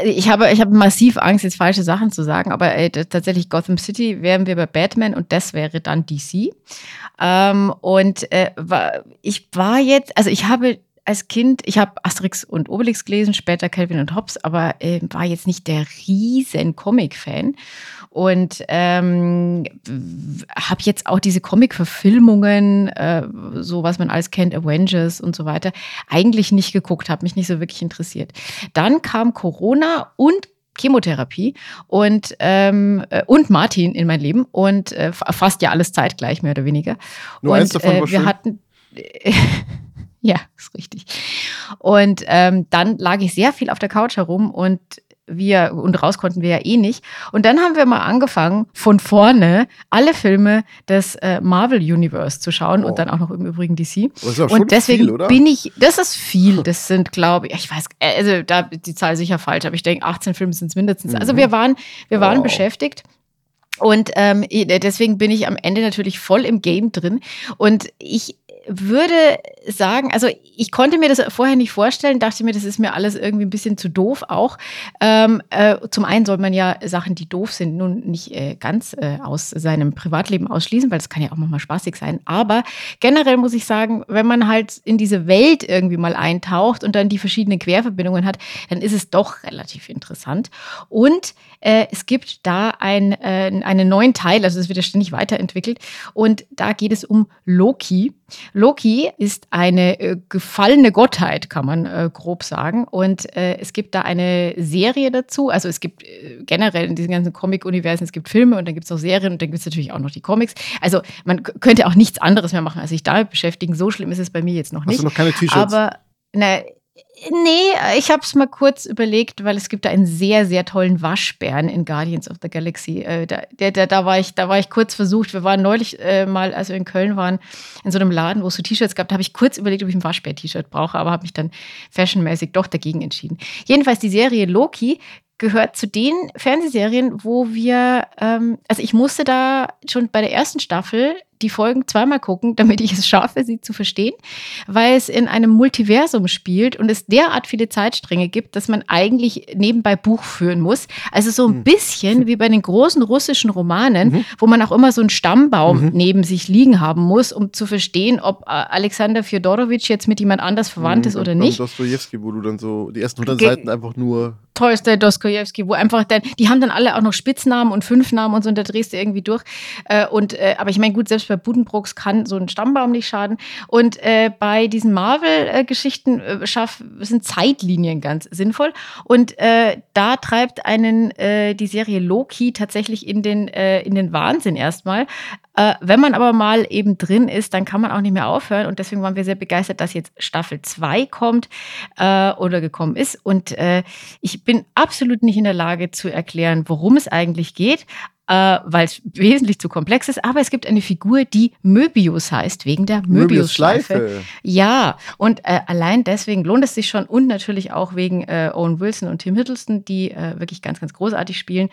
Ich habe, ich habe massiv Angst, jetzt falsche Sachen zu sagen, aber äh, t- tatsächlich Gotham City wären wir bei Batman und das wäre dann DC. Ähm, und äh, ich war jetzt, also ich habe als Kind, ich habe Asterix und Obelix gelesen, später Calvin und Hobbes, aber äh, war jetzt nicht der riesen Comic-Fan. Und ähm, habe jetzt auch diese Comic-Verfilmungen, äh, so was man alles kennt, Avengers und so weiter, eigentlich nicht geguckt, habe mich nicht so wirklich interessiert. Dann kam Corona und Chemotherapie und, ähm, äh, und Martin in mein Leben und äh, fa- fast ja alles zeitgleich, mehr oder weniger. Nur und eins davon war wir schön. hatten. ja, ist richtig. Und ähm, dann lag ich sehr viel auf der Couch herum und wir und raus konnten wir ja eh nicht. Und dann haben wir mal angefangen, von vorne alle Filme des äh, Marvel Universe zu schauen Oh. und dann auch noch im Übrigen DC. Und deswegen viel, bin ich, das ist viel. Das sind, glaube ich, ich weiß, äh, also da die Zahl sicher falsch, aber ich denke, 18 Filme sind es mindestens. Also Mhm. wir waren, wir waren Wow. beschäftigt. Und ähm, deswegen bin ich am Ende natürlich voll im Game drin. Und ich würde sagen, also ich konnte mir das vorher nicht vorstellen, dachte mir, das ist mir alles irgendwie ein bisschen zu doof auch. Ähm, äh, zum einen soll man ja Sachen, die doof sind, nun nicht äh, ganz äh, aus seinem Privatleben ausschließen, weil das kann ja auch manchmal spaßig sein. Aber generell muss ich sagen, wenn man halt in diese Welt irgendwie mal eintaucht und dann die verschiedenen Querverbindungen hat, dann ist es doch relativ interessant. Und äh, es gibt da ein, äh, einen neuen Teil, also es wird ja ständig weiterentwickelt. Und da geht es um Loki. Loki ist eine äh, gefallene Gottheit, kann man äh, grob sagen. Und äh, es gibt da eine Serie dazu. Also es gibt äh, generell in diesen ganzen Comic-Universen, es gibt Filme und dann gibt es auch Serien und dann gibt es natürlich auch noch die Comics. Also man könnte auch nichts anderes mehr machen, als sich damit beschäftigen. So schlimm ist es bei mir jetzt noch Hast nicht. du noch keine T-Shirts? Aber ne, nee, ich habe es mal kurz überlegt, weil es gibt da einen sehr, sehr tollen Waschbären in Guardians of the Galaxy. Äh, da, der, der, da, war ich, da war ich kurz versucht. Wir waren neulich äh, mal, als wir in Köln waren, in so einem Laden, wo es so T-Shirts gab. Da habe ich kurz überlegt, ob ich ein Waschbär-T-Shirt brauche, aber habe mich dann fashionmäßig doch dagegen entschieden. Jedenfalls die Serie Loki gehört zu den Fernsehserien, wo wir, ähm, also ich musste da schon bei der ersten Staffel die Folgen zweimal gucken, damit ich es schaffe, sie zu verstehen, weil es in einem Multiversum spielt und es derart viele Zeitstränge gibt, dass man eigentlich nebenbei Buch führen muss. Also so ein Hm. bisschen wie bei den großen russischen Romanen, Mhm. wo man auch immer so einen Stammbaum Mhm. neben sich liegen haben muss, um zu verstehen, ob äh, Alexander Fjodorowitsch jetzt mit jemand anders verwandt ist Mhm, oder beim nicht. Dostojewski, wo du dann so die ersten 100 Ge- Seiten einfach nur. Tolstoi, Dostoevsky, wo einfach dann, die haben dann alle auch noch Spitznamen und Fünfnamen und so, und da drehst du irgendwie durch. Äh, und, äh, aber ich meine, gut, selbst bei Buddenbrooks kann so ein Stammbaum nicht schaden. Und äh, bei diesen Marvel-Geschichten äh, sind Zeitlinien ganz sinnvoll. Und äh, da treibt einen äh, die Serie Loki tatsächlich in den, äh, in den Wahnsinn erstmal. Äh, wenn man aber mal eben drin ist, dann kann man auch nicht mehr aufhören. Und deswegen waren wir sehr begeistert, dass jetzt Staffel 2 kommt äh, oder gekommen ist. Und äh, ich bin absolut nicht in der Lage zu erklären, worum es eigentlich geht. Äh, weil es wesentlich zu komplex ist, aber es gibt eine Figur, die Möbius heißt, wegen der Möbius-Schleife. Möbius-Schleife. Ja, und äh, allein deswegen lohnt es sich schon und natürlich auch wegen äh, Owen Wilson und Tim Hiddleston, die wirklich ganz, ganz großartig spielen.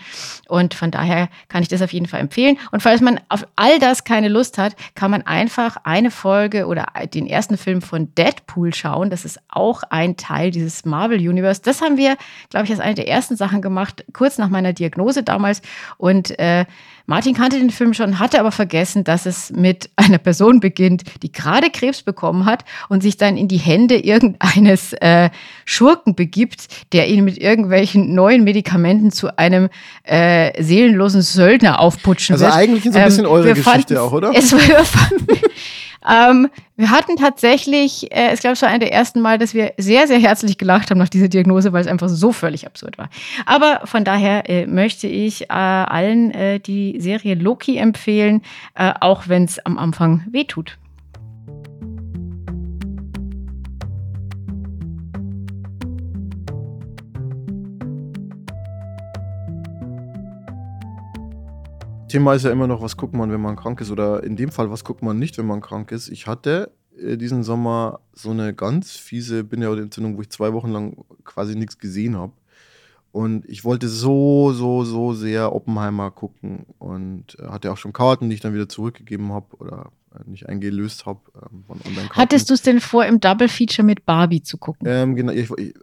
Und von daher kann ich das auf jeden Fall empfehlen. Und falls man auf all das keine Lust hat, kann man einfach eine Folge oder den ersten Film von Deadpool schauen. Das ist auch ein Teil dieses Marvel Universe. Das haben wir, glaube ich, als eine der ersten Sachen gemacht, kurz nach meiner Diagnose damals. Und äh, Martin kannte den Film schon, hatte aber vergessen, dass es mit einer Person beginnt, die gerade Krebs bekommen hat und sich dann in die Hände irgendeines äh, Schurken begibt, der ihn mit irgendwelchen neuen Medikamenten zu einem äh, seelenlosen Söldner aufputschen Also wird. eigentlich so ein Ähm, bisschen eure wir Geschichte auch, oder? Es war, wir, fanden, ähm, wir hatten tatsächlich, äh, ich glaube, war einer der ersten Mal, dass wir sehr, sehr herzlich gelacht haben nach dieser Diagnose, weil es einfach so völlig absurd war. Aber von daher äh, möchte ich äh, allen äh, die Serie Loki empfehlen, äh, auch wenn es am Anfang wehtut. Thema ist ja immer noch, was guckt man, wenn man krank ist? Oder in dem Fall, was guckt man nicht, wenn man krank ist? Ich hatte äh, diesen Sommer so eine ganz fiese Bindehautentzündung, wo ich zwei Wochen lang quasi nichts gesehen habe. Und ich wollte so, so, so sehr Oppenheimer gucken und äh, hatte auch schon Karten, die ich dann wieder zurückgegeben habe oder äh, nicht eingelöst habe ähm, Hattest du es denn vor, im Double Feature mit Barbie zu gucken? Ähm, genau, ich, ich,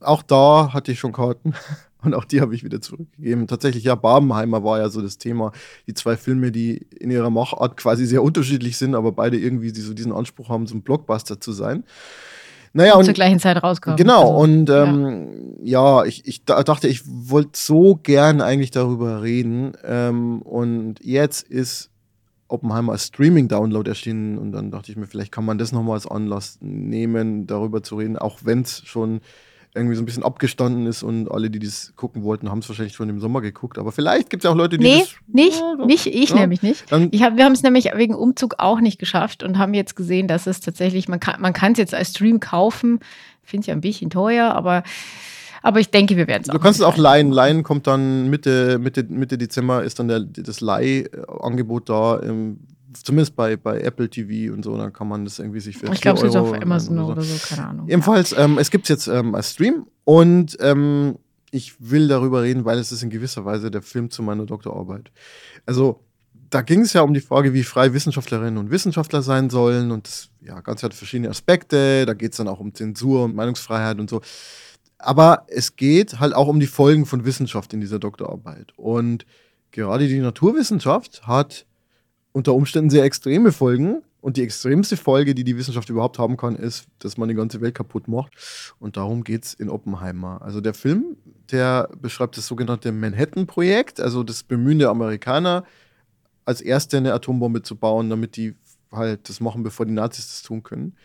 auch da hatte ich schon Karten. Und auch die habe ich wieder zurückgegeben. Tatsächlich, ja, Barbenheimer war ja so das Thema. Die zwei Filme, die in ihrer Machart quasi sehr unterschiedlich sind, aber beide irgendwie so diesen Anspruch haben, so ein Blockbuster zu sein. Naja, und, und zur gleichen Zeit rauskommen. Genau, also, und ähm, ja. ja, ich, ich dachte, ich wollte so gern eigentlich darüber reden. Ähm, und jetzt ist Oppenheimer als Streaming-Download erschienen und dann dachte ich mir, vielleicht kann man das nochmal als Anlass nehmen, darüber zu reden, auch wenn es schon irgendwie so ein bisschen abgestanden ist und alle, die das gucken wollten, haben es wahrscheinlich schon im Sommer geguckt. Aber vielleicht gibt es ja auch Leute, die nee, das. nicht, ja, nicht, ich ja. nämlich nicht. Dann ich hab, wir haben es nämlich wegen Umzug auch nicht geschafft und haben jetzt gesehen, dass es tatsächlich, man kann es jetzt als Stream kaufen. Finde es ja ein bisschen teuer, aber aber ich denke, wir werden es auch. Du kannst es auch leihen. Leihen kommt dann Mitte, Mitte, Mitte Dezember ist dann der, das Leihangebot da. Im, zumindest bei, bei Apple TV und so, dann kann man das irgendwie sich für Ich glaube, es ist auch für Amazon oder so. so, keine Ahnung. Jedenfalls, ähm, es gibt es jetzt ähm, als Stream und ähm, ich will darüber reden, weil es ist in gewisser Weise der Film zu meiner Doktorarbeit. Also, da ging es ja um die Frage, wie frei Wissenschaftlerinnen und Wissenschaftler sein sollen und das ja, ganz hat verschiedene Aspekte. Da geht es dann auch um Zensur und Meinungsfreiheit und so. Aber es geht halt auch um die Folgen von Wissenschaft in dieser Doktorarbeit. Und gerade die Naturwissenschaft hat unter Umständen sehr extreme Folgen. Und die extremste Folge, die die Wissenschaft überhaupt haben kann, ist, dass man die ganze Welt kaputt macht. Und darum geht es in Oppenheimer. Also der Film, der beschreibt das sogenannte Manhattan-Projekt, also das Bemühen der Amerikaner, als erste eine Atombombe zu bauen, damit die halt das machen, bevor die Nazis das tun können.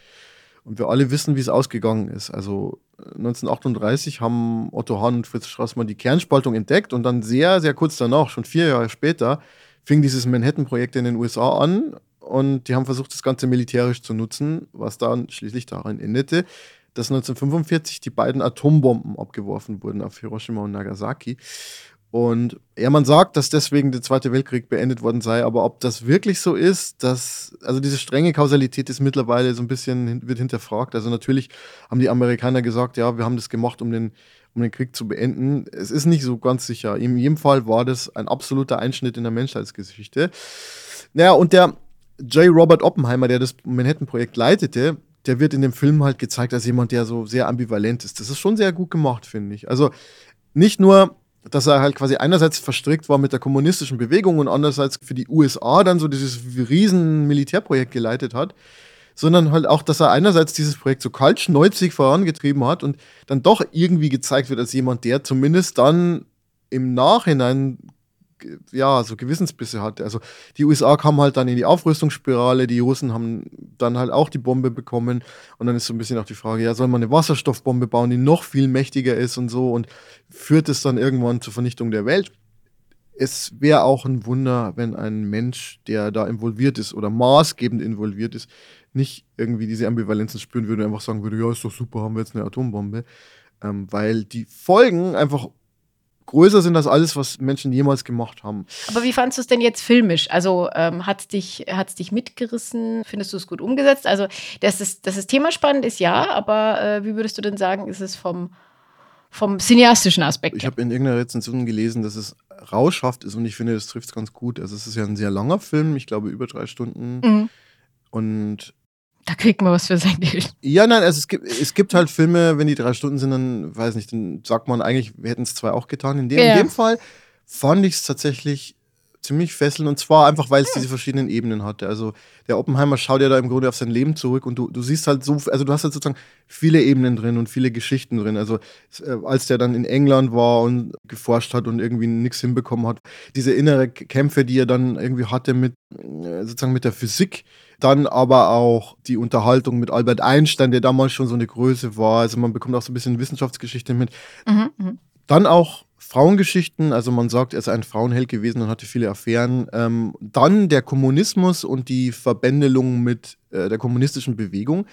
Und wir alle wissen, wie es ausgegangen ist. Also 1938 haben Otto Hahn und Fritz Strassmann die Kernspaltung entdeckt und dann sehr, sehr kurz danach, schon vier Jahre später, fing dieses Manhattan-Projekt in den USA an und die haben versucht, das Ganze militärisch zu nutzen, was dann schließlich darin endete, dass 1945 die beiden Atombomben abgeworfen wurden auf Hiroshima und Nagasaki. Und ja, man sagt, dass deswegen der Zweite Weltkrieg beendet worden sei, aber ob das wirklich so ist, dass, also diese strenge Kausalität ist mittlerweile so ein bisschen, wird hinterfragt. Also natürlich haben die Amerikaner gesagt, ja, wir haben das gemacht, um den, um den Krieg zu beenden. Es ist nicht so ganz sicher. In jedem Fall war das ein absoluter Einschnitt in der Menschheitsgeschichte. Naja, und der J. Robert Oppenheimer, der das Manhattan-Projekt leitete, der wird in dem Film halt gezeigt als jemand, der so sehr ambivalent ist. Das ist schon sehr gut gemacht, finde ich. Also nicht nur dass er halt quasi einerseits verstrickt war mit der kommunistischen Bewegung und andererseits für die USA dann so dieses riesen Militärprojekt geleitet hat, sondern halt auch, dass er einerseits dieses Projekt so kaltschnäuzig vorangetrieben hat und dann doch irgendwie gezeigt wird als jemand, der zumindest dann im Nachhinein ja, so Gewissensbisse hatte. Also die USA kamen halt dann in die Aufrüstungsspirale, die Russen haben dann halt auch die Bombe bekommen und dann ist so ein bisschen auch die Frage, ja, soll man eine Wasserstoffbombe bauen, die noch viel mächtiger ist und so und führt es dann irgendwann zur Vernichtung der Welt? Es wäre auch ein Wunder, wenn ein Mensch, der da involviert ist oder maßgebend involviert ist, nicht irgendwie diese Ambivalenzen spüren würde und einfach sagen würde, ja, ist doch super, haben wir jetzt eine Atombombe. Ähm, weil die Folgen einfach größer sind als alles, was Menschen jemals gemacht haben. Aber wie fandest du es denn jetzt filmisch? Also ähm, hat es dich, hat's dich mitgerissen? Findest du es gut umgesetzt? Also, dass, es, dass das Thema spannend ist, ja, aber äh, wie würdest du denn sagen, ist es vom, vom cineastischen Aspekt? Ich habe in irgendeiner Rezension gelesen, dass es rauschhaft ist und ich finde, das trifft es ganz gut. Also, es ist ja ein sehr langer Film, ich glaube über drei Stunden. Mhm. Und da kriegt man was für sein Geld. Ja, nein, also es gibt, es gibt halt Filme, wenn die drei Stunden sind, dann weiß nicht, dann sagt man eigentlich, wir hätten es zwei auch getan. In dem, ja. in dem Fall fand ich es tatsächlich ziemlich fesselnd und zwar einfach, weil es hm. diese verschiedenen Ebenen hatte. Also der Oppenheimer schaut ja da im Grunde auf sein Leben zurück und du, du siehst halt so, also du hast halt sozusagen viele Ebenen drin und viele Geschichten drin. Also äh, als der dann in England war und geforscht hat und irgendwie nichts hinbekommen hat, diese innere Kämpfe, die er dann irgendwie hatte mit äh, sozusagen mit der Physik, dann aber auch die Unterhaltung mit Albert Einstein, der damals schon so eine Größe war. Also man bekommt auch so ein bisschen Wissenschaftsgeschichte mit. Mhm, mh. Dann auch Frauengeschichten, also man sagt, er ist ein Frauenheld gewesen und hatte viele Affären. Ähm, dann der Kommunismus und die Verbändelung mit äh, der kommunistischen Bewegung.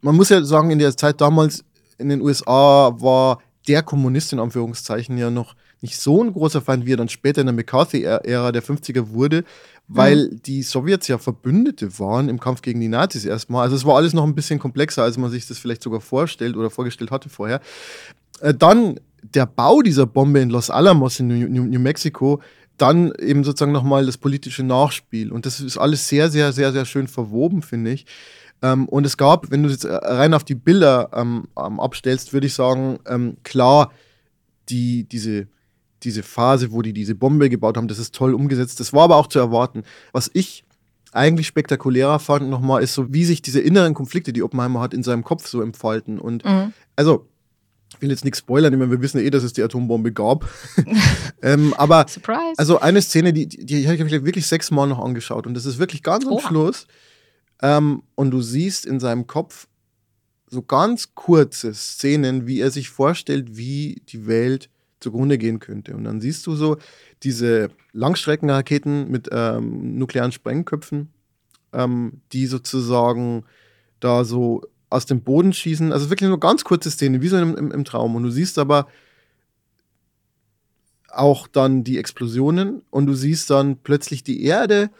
Man muss ja sagen, in der Zeit damals in den USA war der Kommunist in Anführungszeichen ja noch nicht so ein großer Feind, wie er dann später in der McCarthy-Ära der 50er wurde weil mhm. die Sowjets ja Verbündete waren im Kampf gegen die Nazis erstmal. Also es war alles noch ein bisschen komplexer, als man sich das vielleicht sogar vorstellt oder vorgestellt hatte vorher. Äh, dann der Bau dieser Bombe in Los Alamos in New, New, New Mexico, dann eben sozusagen nochmal das politische Nachspiel. Und das ist alles sehr, sehr, sehr, sehr schön verwoben, finde ich. Ähm, und es gab, wenn du jetzt rein auf die Bilder ähm, abstellst, würde ich sagen, ähm, klar, die, diese, diese Phase, wo die diese Bombe gebaut haben, das ist toll umgesetzt. Das war aber auch zu erwarten. Was ich eigentlich spektakulärer fand nochmal, ist so, wie sich diese inneren Konflikte, die Oppenheimer hat, in seinem Kopf so entfalten. Und mhm. also, ich will jetzt nichts spoilern, ich meine, wir wissen ja eh, dass es die Atombombe gab. ähm, aber Surprise. also eine Szene, die, die, die habe ich wirklich sechsmal noch angeschaut und das ist wirklich ganz am Schluss. Ähm, und du siehst in seinem Kopf so ganz kurze Szenen, wie er sich vorstellt, wie die Welt zugrunde gehen könnte. Und dann siehst du so diese Langstreckenraketen mit ähm, nuklearen Sprengköpfen, ähm, die sozusagen da so aus dem Boden schießen. Also wirklich nur ganz kurze Szene, wie so im, im, im Traum. Und du siehst aber auch dann die Explosionen und du siehst dann plötzlich die Erde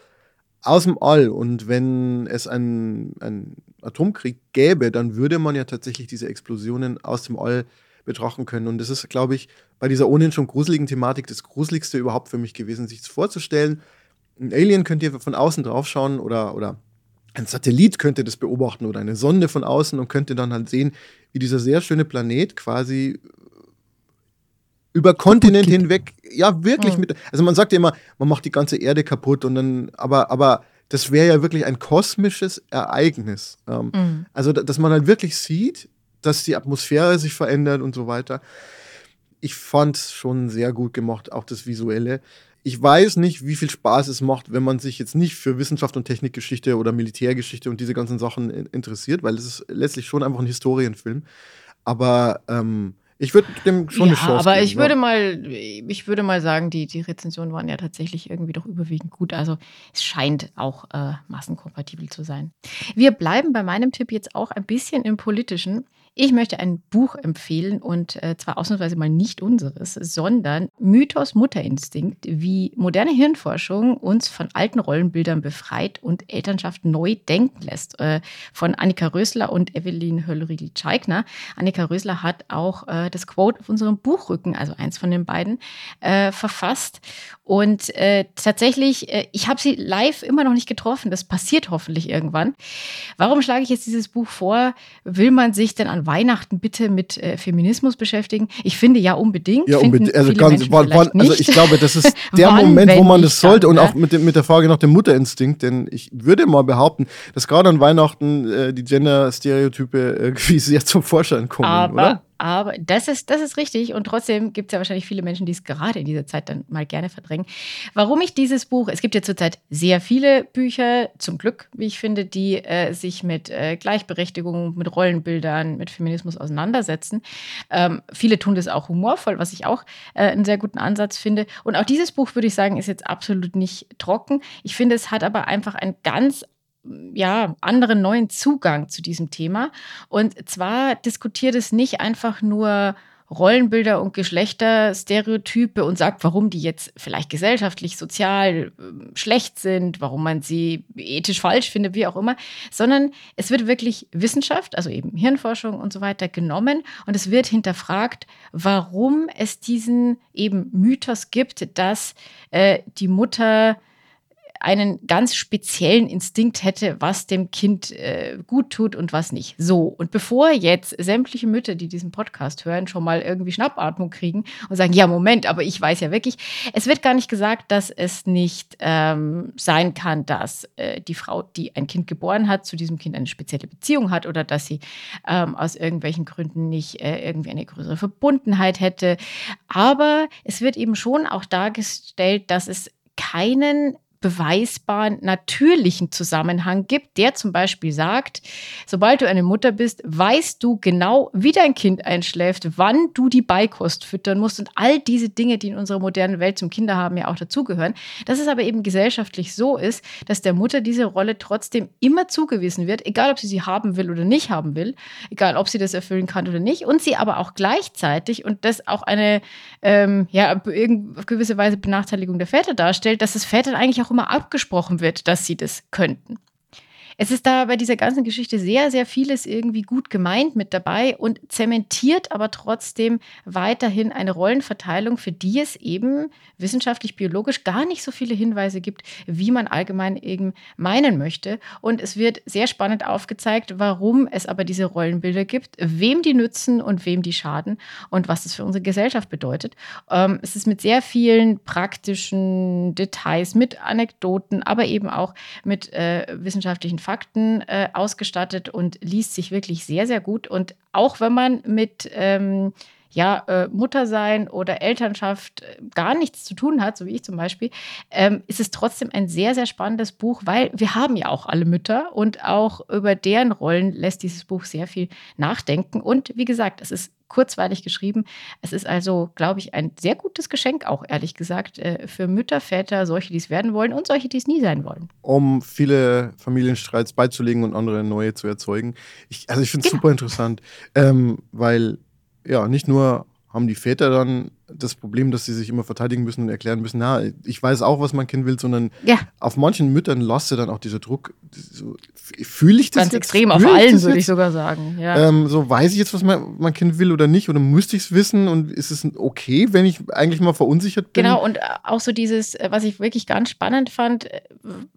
aus dem All. Und wenn es einen, einen Atomkrieg gäbe, dann würde man ja tatsächlich diese Explosionen aus dem All betrachten können. Und das ist, glaube ich, bei dieser ohnehin schon gruseligen Thematik das Gruseligste überhaupt für mich gewesen, sich vorzustellen. Ein Alien könnt ihr von außen draufschauen oder, oder ein Satellit könnte das beobachten oder eine Sonde von außen und könnte dann halt sehen, wie dieser sehr schöne Planet quasi über Kontinent hinweg, ja, wirklich mhm. mit. Also man sagt ja immer, man macht die ganze Erde kaputt und dann, aber, aber das wäre ja wirklich ein kosmisches Ereignis. Ähm, mhm. Also, dass man halt wirklich sieht, dass die Atmosphäre sich verändert und so weiter. Ich fand es schon sehr gut gemacht, auch das Visuelle. Ich weiß nicht, wie viel Spaß es macht, wenn man sich jetzt nicht für Wissenschaft und Technikgeschichte oder Militärgeschichte und diese ganzen Sachen interessiert, weil es ist letztlich schon einfach ein Historienfilm. Aber ähm, ich würde dem schon ja, eine Chance aber geben. ich würde mal, ich würde mal sagen, die, die Rezensionen waren ja tatsächlich irgendwie doch überwiegend gut. Also es scheint auch äh, massenkompatibel zu sein. Wir bleiben bei meinem Tipp jetzt auch ein bisschen im Politischen. Ich möchte ein Buch empfehlen und äh, zwar ausnahmsweise mal nicht unseres, sondern Mythos Mutterinstinkt, wie moderne Hirnforschung uns von alten Rollenbildern befreit und Elternschaft neu denken lässt. Äh, von Annika Rösler und Evelyn Höllriegel-Scheigner. Annika Rösler hat auch äh, das Quote auf unserem Buchrücken, also eins von den beiden, verfasst. Und tatsächlich, ich habe sie live immer noch nicht getroffen. Das passiert hoffentlich irgendwann. Warum schlage ich jetzt dieses Buch vor? Will man sich denn an Weihnachten bitte mit äh, Feminismus beschäftigen? Ich finde ja unbedingt. Ja, unbedingt. Also, ganz, wann, wann, also ich glaube, das ist der wann, Moment, wo man das sollte. Kann, und auch mit, dem, mit der Frage nach dem Mutterinstinkt. Denn ich würde mal behaupten, dass gerade an Weihnachten äh, die Gender-Stereotype irgendwie sehr zum Vorschein kommen, Aber oder? Aber das ist, das ist richtig. Und trotzdem gibt es ja wahrscheinlich viele Menschen, die es gerade in dieser Zeit dann mal gerne verdrängen. Warum ich dieses Buch, es gibt ja zurzeit sehr viele Bücher, zum Glück, wie ich finde, die äh, sich mit äh, Gleichberechtigung, mit Rollenbildern, mit Feminismus auseinandersetzen. Ähm, viele tun das auch humorvoll, was ich auch äh, einen sehr guten Ansatz finde. Und auch dieses Buch, würde ich sagen, ist jetzt absolut nicht trocken. Ich finde, es hat aber einfach ein ganz ja, anderen neuen Zugang zu diesem Thema. Und zwar diskutiert es nicht einfach nur Rollenbilder und Geschlechterstereotype und sagt, warum die jetzt vielleicht gesellschaftlich, sozial äh, schlecht sind, warum man sie ethisch falsch findet, wie auch immer, sondern es wird wirklich Wissenschaft, also eben Hirnforschung und so weiter genommen und es wird hinterfragt, warum es diesen eben Mythos gibt, dass äh, die Mutter einen ganz speziellen Instinkt hätte, was dem Kind äh, gut tut und was nicht. So, und bevor jetzt sämtliche Mütter, die diesen Podcast hören, schon mal irgendwie Schnappatmung kriegen und sagen, ja, Moment, aber ich weiß ja wirklich, es wird gar nicht gesagt, dass es nicht ähm, sein kann, dass äh, die Frau, die ein Kind geboren hat, zu diesem Kind eine spezielle Beziehung hat oder dass sie ähm, aus irgendwelchen Gründen nicht äh, irgendwie eine größere Verbundenheit hätte. Aber es wird eben schon auch dargestellt, dass es keinen beweisbaren, natürlichen Zusammenhang gibt, der zum Beispiel sagt, sobald du eine Mutter bist, weißt du genau, wie dein Kind einschläft, wann du die Beikost füttern musst und all diese Dinge, die in unserer modernen Welt zum Kinderhaben ja auch dazugehören. Dass es aber eben gesellschaftlich so ist, dass der Mutter diese Rolle trotzdem immer zugewiesen wird, egal ob sie sie haben will oder nicht haben will, egal ob sie das erfüllen kann oder nicht, und sie aber auch gleichzeitig, und das auch eine ähm, ja, auf gewisse Weise Benachteiligung der Väter darstellt, dass es Väter eigentlich auch auch immer abgesprochen wird, dass sie das könnten. Es ist da bei dieser ganzen Geschichte sehr, sehr vieles irgendwie gut gemeint mit dabei und zementiert aber trotzdem weiterhin eine Rollenverteilung, für die es eben wissenschaftlich, biologisch gar nicht so viele Hinweise gibt, wie man allgemein eben meinen möchte. Und es wird sehr spannend aufgezeigt, warum es aber diese Rollenbilder gibt, wem die nützen und wem die schaden und was das für unsere Gesellschaft bedeutet. Ähm, es ist mit sehr vielen praktischen Details, mit Anekdoten, aber eben auch mit äh, wissenschaftlichen Fakten äh, ausgestattet und liest sich wirklich sehr, sehr gut. Und auch wenn man mit ähm, ja, äh, Muttersein oder Elternschaft äh, gar nichts zu tun hat, so wie ich zum Beispiel, ähm, ist es trotzdem ein sehr, sehr spannendes Buch, weil wir haben ja auch alle Mütter und auch über deren Rollen lässt dieses Buch sehr viel nachdenken. Und wie gesagt, es ist kurzweilig geschrieben. Es ist also, glaube ich, ein sehr gutes Geschenk auch, ehrlich gesagt, äh, für Mütter, Väter, solche, die es werden wollen und solche, die es nie sein wollen. Um viele Familienstreits beizulegen und andere neue zu erzeugen. Ich, also ich finde es genau. super interessant, ähm, weil ja, nicht nur haben die Väter dann das Problem, dass sie sich immer verteidigen müssen und erklären müssen, na, ich weiß auch, was mein Kind will, sondern ja. auf manchen Müttern lasst dann auch dieser Druck, so, fühle ich das Ganz jetzt? extrem, auf allen würde ich sogar sagen. Ja. Ähm, so, weiß ich jetzt, was mein, mein Kind will oder nicht oder müsste ich es wissen und ist es okay, wenn ich eigentlich mal verunsichert bin? Genau, und auch so dieses, äh, was ich wirklich ganz spannend fand, äh,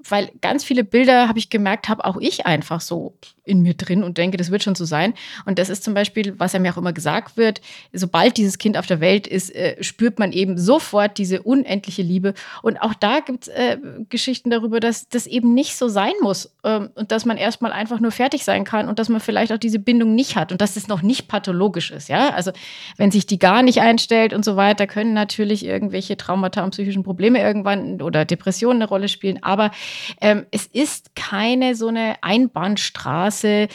weil ganz viele Bilder, habe ich gemerkt, habe auch ich einfach so in mir drin und denke, das wird schon so sein. Und das ist zum Beispiel, was ja mir auch immer gesagt wird, sobald dieses Kind auf der Welt ist, äh, spürt man eben sofort diese unendliche Liebe. Und auch da gibt es äh, Geschichten darüber, dass das eben nicht so sein muss ähm, und dass man erstmal einfach nur fertig sein kann und dass man vielleicht auch diese Bindung nicht hat und dass es noch nicht pathologisch ist. Ja, also wenn sich die gar nicht einstellt und so weiter, können natürlich irgendwelche Traumata und psychischen Probleme irgendwann oder Depressionen eine Rolle spielen. Aber ähm, es ist keine so eine Einbahnstraße,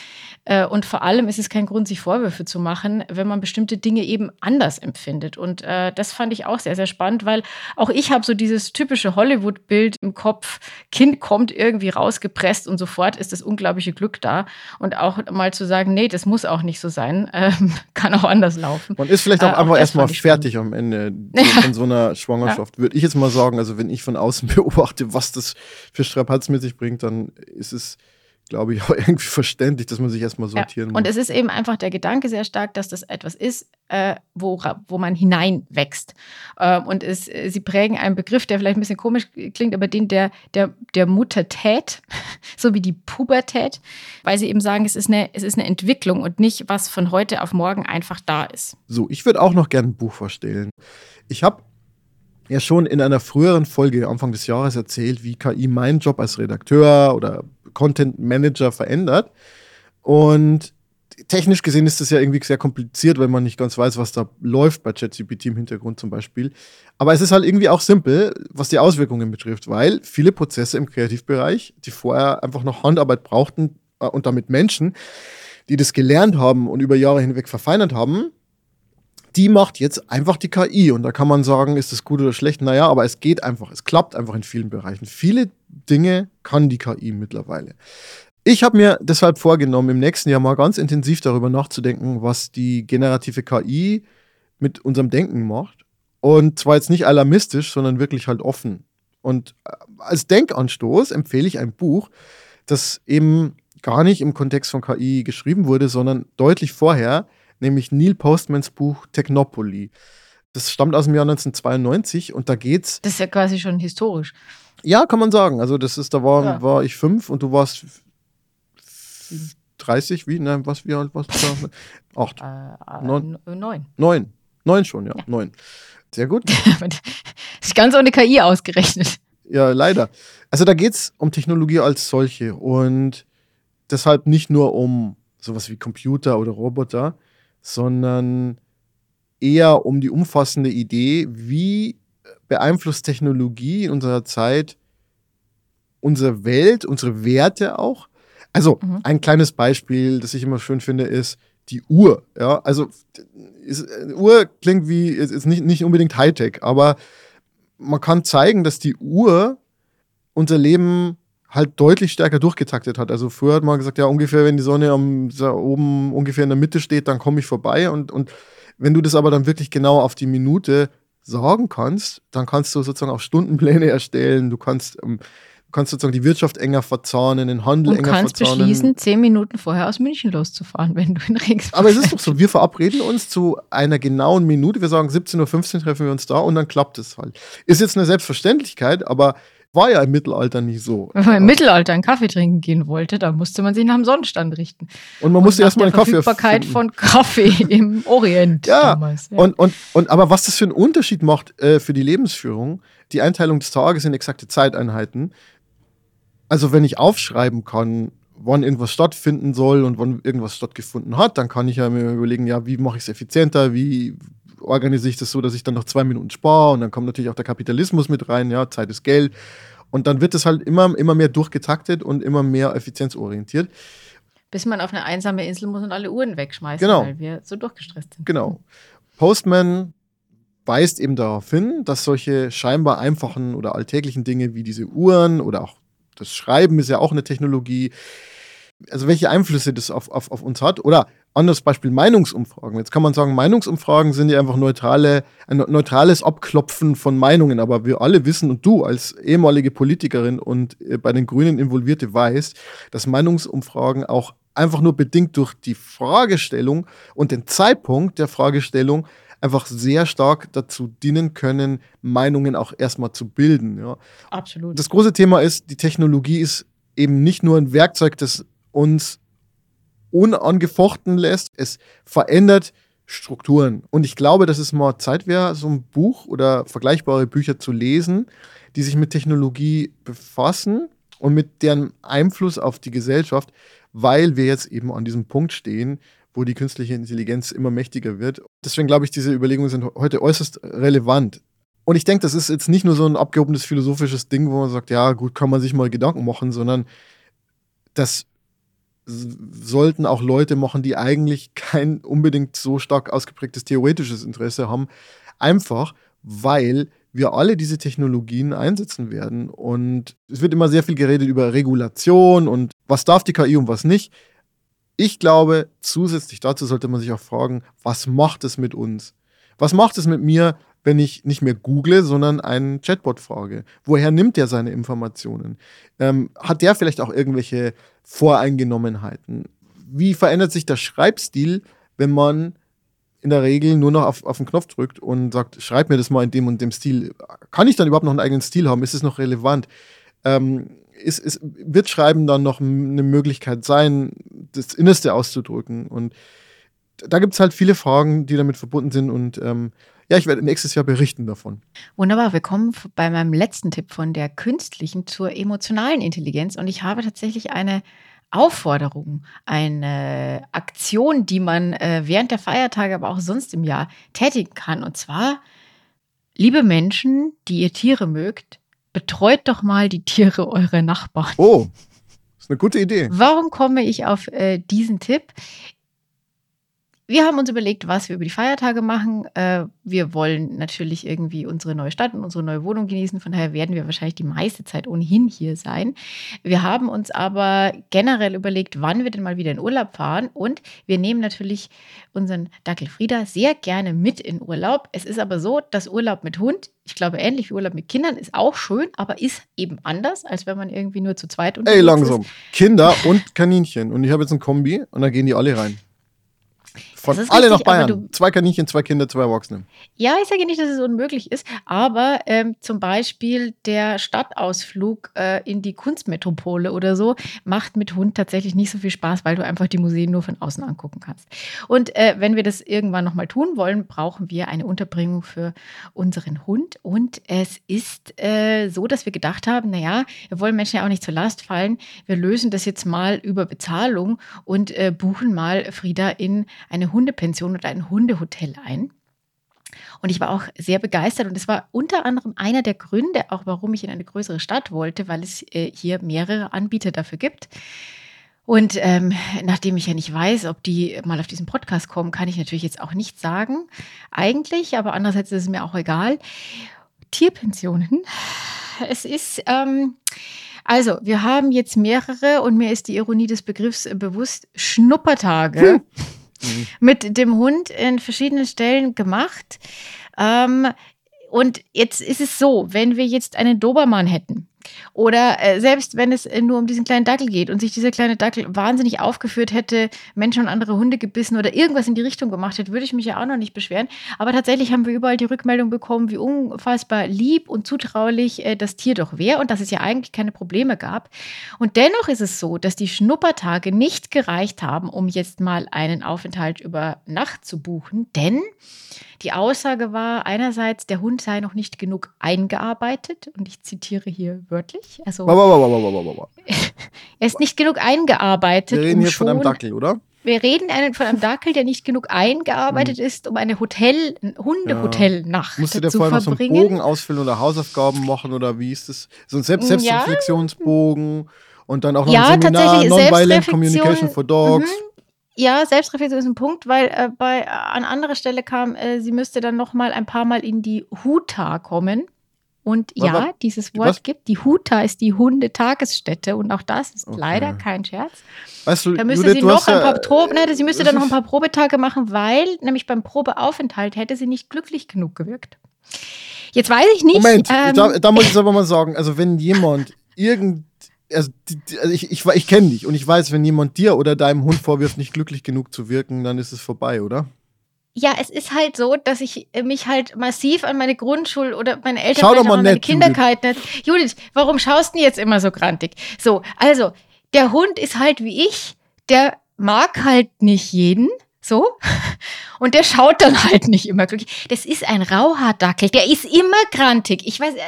äh, und vor allem ist es kein Grund, sich Vorwürfe zu machen, wenn man bestimmte Dinge eben anders empfindet. Und äh, das fand ich auch sehr, sehr spannend, weil auch ich habe so dieses typische Hollywood-Bild im Kopf. Kind kommt irgendwie rausgepresst und sofort ist das unglaubliche Glück da. Und auch mal zu sagen, nee, das muss auch nicht so sein, ähm, kann auch anders laufen. Man ist vielleicht auch äh, einfach erstmal fertig spannend. am Ende von so einer Schwangerschaft, ja. würde ich jetzt mal sagen. Also wenn ich von außen beobachte, was das für Strapaz mit sich bringt, dann ist es glaube ich, auch irgendwie verständlich, dass man sich erstmal sortieren ja. muss. Und es ist eben einfach der Gedanke sehr stark, dass das etwas ist, äh, wo, wo man hineinwächst. Äh, und es, sie prägen einen Begriff, der vielleicht ein bisschen komisch klingt, aber den der, der, der Muttertät, so wie die Pubertät, weil sie eben sagen, es ist, eine, es ist eine Entwicklung und nicht, was von heute auf morgen einfach da ist. So, ich würde auch noch gerne ein Buch vorstellen. Ich habe ja schon in einer früheren Folge Anfang des Jahres erzählt, wie KI meinen Job als Redakteur oder Content Manager verändert. Und technisch gesehen ist das ja irgendwie sehr kompliziert, wenn man nicht ganz weiß, was da läuft bei ChatGPT im Hintergrund zum Beispiel. Aber es ist halt irgendwie auch simpel, was die Auswirkungen betrifft, weil viele Prozesse im Kreativbereich, die vorher einfach noch Handarbeit brauchten äh, und damit Menschen, die das gelernt haben und über Jahre hinweg verfeinert haben, die macht jetzt einfach die KI. Und da kann man sagen, ist das gut oder schlecht? Naja, aber es geht einfach, es klappt einfach in vielen Bereichen. Viele Dinge kann die KI mittlerweile. Ich habe mir deshalb vorgenommen, im nächsten Jahr mal ganz intensiv darüber nachzudenken, was die generative KI mit unserem Denken macht. Und zwar jetzt nicht alarmistisch, sondern wirklich halt offen. Und äh, als Denkanstoß empfehle ich ein Buch, das eben gar nicht im Kontext von KI geschrieben wurde, sondern deutlich vorher, nämlich Neil Postmans Buch Technopoly. Das stammt aus dem Jahr 1992 und da geht's. Das ist ja quasi schon historisch. Ja, kann man sagen. Also das ist, da war, ja. war ich fünf und du warst 30, wie? Nein, was, wie alt warst du? Acht. Äh, äh, neun. neun. Neun. Neun schon, ja. ja. Neun. Sehr gut. ist ganz ohne KI ausgerechnet. Ja, leider. Also da geht es um Technologie als solche und deshalb nicht nur um sowas wie Computer oder Roboter, sondern eher um die umfassende Idee, wie beeinflusst Technologie in unserer Zeit unsere Welt, unsere Werte auch. Also mhm. ein kleines Beispiel, das ich immer schön finde, ist die Uhr. Ja, also ist, Uhr klingt wie ist, ist nicht, nicht unbedingt Hightech, aber man kann zeigen, dass die Uhr unser Leben halt deutlich stärker durchgetaktet hat. Also früher hat man gesagt, ja, ungefähr, wenn die Sonne am, da oben ungefähr in der Mitte steht, dann komme ich vorbei. Und, und wenn du das aber dann wirklich genau auf die Minute sagen kannst, dann kannst du sozusagen auch Stundenpläne erstellen. Du kannst ähm, kannst sozusagen die Wirtschaft enger verzahnen, den Handel Und enger kannst verzahnen. beschließen, zehn Minuten vorher aus München loszufahren, wenn du in Regensburg Aber es ist doch so, wir verabreden uns zu einer genauen Minute. Wir sagen 17.15 Uhr treffen wir uns da und dann klappt es halt. Ist jetzt eine Selbstverständlichkeit, aber war ja im Mittelalter nicht so. Wenn man im Mittelalter einen Kaffee trinken gehen wollte, dann musste man sich nach dem Sonnenstand richten. Und man musste erstmal einen Kaffee Verfügbarkeit finden. von Kaffee im Orient Ja, damals. Ja. Und, und, und aber was das für einen Unterschied macht äh, für die Lebensführung, die Einteilung des Tages in exakte Zeiteinheiten. Also wenn ich aufschreiben kann, wann irgendwas stattfinden soll und wann irgendwas stattgefunden hat, dann kann ich ja mir überlegen, ja, wie mache ich es effizienter, wie organisiere ich das so, dass ich dann noch zwei Minuten spare und dann kommt natürlich auch der Kapitalismus mit rein, ja, Zeit ist Geld. Und dann wird es halt immer, immer mehr durchgetaktet und immer mehr effizienzorientiert. Bis man auf eine einsame Insel muss und alle Uhren wegschmeißt, Genau. weil wir so durchgestresst sind. Genau. Postman weist eben darauf hin, dass solche scheinbar einfachen oder alltäglichen Dinge wie diese Uhren oder auch das Schreiben ist ja auch eine Technologie, also welche Einflüsse das auf, auf, auf uns hat. Oder anderes Beispiel Meinungsumfragen. Jetzt kann man sagen, Meinungsumfragen sind ja einfach neutrale, ein neutrales Abklopfen von Meinungen. Aber wir alle wissen und du als ehemalige Politikerin und äh, bei den Grünen involvierte weißt, dass Meinungsumfragen auch einfach nur bedingt durch die Fragestellung und den Zeitpunkt der Fragestellung einfach sehr stark dazu dienen können, Meinungen auch erstmal zu bilden. Ja. Absolut. Das große Thema ist, die Technologie ist eben nicht nur ein Werkzeug, das uns unangefochten lässt, es verändert Strukturen. Und ich glaube, dass es mal Zeit wäre, so ein Buch oder vergleichbare Bücher zu lesen, die sich mit Technologie befassen und mit deren Einfluss auf die Gesellschaft, weil wir jetzt eben an diesem Punkt stehen, wo die künstliche Intelligenz immer mächtiger wird. Deswegen glaube ich, diese Überlegungen sind heute äußerst relevant. Und ich denke, das ist jetzt nicht nur so ein abgehobenes philosophisches Ding, wo man sagt, ja, gut, kann man sich mal Gedanken machen, sondern das sollten auch Leute machen, die eigentlich kein unbedingt so stark ausgeprägtes theoretisches Interesse haben. Einfach, weil wir alle diese Technologien einsetzen werden. Und es wird immer sehr viel geredet über Regulation und was darf die KI und was nicht. Ich glaube, zusätzlich dazu sollte man sich auch fragen, was macht es mit uns? Was macht es mit mir, wenn ich nicht mehr google, sondern einen Chatbot frage? Woher nimmt der seine Informationen? Ähm, hat der vielleicht auch irgendwelche Voreingenommenheiten? Wie verändert sich der Schreibstil, wenn man in der Regel nur noch auf, auf den Knopf drückt und sagt, schreib mir das mal in dem und dem Stil? Kann ich dann überhaupt noch einen eigenen Stil haben? Ist es noch relevant? Ähm, ist, ist, wird Schreiben dann noch eine Möglichkeit sein, das Innerste auszudrücken? Und da gibt es halt viele Fragen, die damit verbunden sind. Und ähm, ja, ich werde nächstes Jahr berichten davon. Wunderbar, wir kommen bei meinem letzten Tipp von der künstlichen zur emotionalen Intelligenz und ich habe tatsächlich eine Aufforderung, eine Aktion, die man äh, während der Feiertage, aber auch sonst im Jahr tätigen kann. Und zwar, liebe Menschen, die ihr Tiere mögt, betreut doch mal die Tiere eurer Nachbarn. Oh, ist eine gute Idee. Warum komme ich auf äh, diesen Tipp? Wir haben uns überlegt, was wir über die Feiertage machen. Äh, wir wollen natürlich irgendwie unsere neue Stadt und unsere neue Wohnung genießen. Von daher werden wir wahrscheinlich die meiste Zeit ohnehin hier sein. Wir haben uns aber generell überlegt, wann wir denn mal wieder in Urlaub fahren. Und wir nehmen natürlich unseren Dackel Frieda sehr gerne mit in Urlaub. Es ist aber so, dass Urlaub mit Hund, ich glaube ähnlich wie Urlaub mit Kindern, ist auch schön, aber ist eben anders, als wenn man irgendwie nur zu zweit unterwegs Ey, ist. langsam. Kinder und Kaninchen. Und ich habe jetzt ein Kombi und da gehen die alle rein. Von alle nach richtig, Bayern. du- Zwei Kaninchen, zwei Kinder, zwei Erwachsene. Ja, ich sage nicht, dass es unmöglich ist, aber ähm, zum Beispiel der Stadtausflug äh, in die Kunstmetropole oder so macht mit Hund tatsächlich nicht so viel Spaß, weil du einfach die Museen nur von außen angucken kannst. Und äh, wenn wir das irgendwann nochmal tun wollen, brauchen wir eine Unterbringung für unseren Hund. Und es ist äh, so, dass wir gedacht haben, naja, wir wollen Menschen ja auch nicht zur Last fallen. Wir lösen das jetzt mal über Bezahlung und äh, buchen mal Frieda in eine Hundepension oder ein Hundehotel ein. Und ich war auch sehr begeistert und es war unter anderem einer der Gründe, auch warum ich in eine größere Stadt wollte, weil es äh, hier mehrere Anbieter dafür gibt. Und ähm, nachdem ich ja nicht weiß, ob die mal auf diesen Podcast kommen, kann ich natürlich jetzt auch nicht sagen, eigentlich, aber andererseits ist es mir auch egal. Tierpensionen. Es ist, ähm, also wir haben jetzt mehrere und mir ist die Ironie des Begriffs äh, bewusst, Schnuppertage Mhm. mit dem Hund in verschiedenen Stellen gemacht. Ähm, und jetzt ist es so, wenn wir jetzt einen Dobermann hätten, Oder äh, selbst wenn es äh, nur um diesen kleinen Dackel geht und sich dieser kleine Dackel wahnsinnig aufgeführt hätte, Menschen und andere Hunde gebissen oder irgendwas in die Richtung gemacht hätte, würde ich mich ja auch noch nicht beschweren. Aber tatsächlich haben wir überall die Rückmeldung bekommen, wie unfassbar lieb und zutraulich äh, das Tier doch wäre und dass es ja eigentlich keine Probleme gab. Und dennoch ist es so, dass die Schnuppertage nicht gereicht haben, um jetzt mal einen Aufenthalt über Nacht zu buchen, denn die Aussage war einerseits, der Hund sei noch nicht genug eingearbeitet und ich zitiere hier wörtlich. Also, er ist nicht genug eingearbeitet. Wir reden um hier von einem Dackel, oder? Wir reden von einem Dackel, der nicht genug eingearbeitet mhm. ist, um eine Hotel, Hundehotelnacht ja. Musst du dir vorher noch so einen Bogen ausfüllen oder Hausaufgaben machen oder wie ist das? So ein Selbst Selbstreflexionsbogen und dann auch noch ja, ein Seminar Nonviolent Communication for Dogs. Mhm. Ja, Selbstreflexion ist ein Punkt, weil äh, bei, äh, an anderer Stelle kam, äh, sie müsste dann noch mal ein paar Mal in die Huta kommen. Und ja, was, dieses Wort was? gibt. Die Huta ist die Hundetagesstätte und auch das ist okay. leider kein Scherz. Weißt du, da müsste Judith, sie noch ein paar Probe, ne, sie müsste dann noch ein paar Probetage machen, weil nämlich beim Probeaufenthalt hätte sie nicht glücklich genug gewirkt. Jetzt weiß ich nicht. Moment, ähm, da, da muss ich aber mal sagen, also wenn jemand irgend also, also ich, ich, ich kenne dich und ich weiß, wenn jemand dir oder deinem Hund vorwirft, nicht glücklich genug zu wirken, dann ist es vorbei, oder? Ja, es ist halt so, dass ich äh, mich halt massiv an meine Grundschul- oder meine Eltern Schau doch mal an meine Kinderkeit Judith. nicht. Judith, warum schaust du jetzt immer so grantig? So, also, der Hund ist halt wie ich, der mag halt nicht jeden. So. Und der schaut dann halt nicht immer glücklich. Das ist ein Rauhaardackel. Der ist immer grantig. Ich weiß, äh,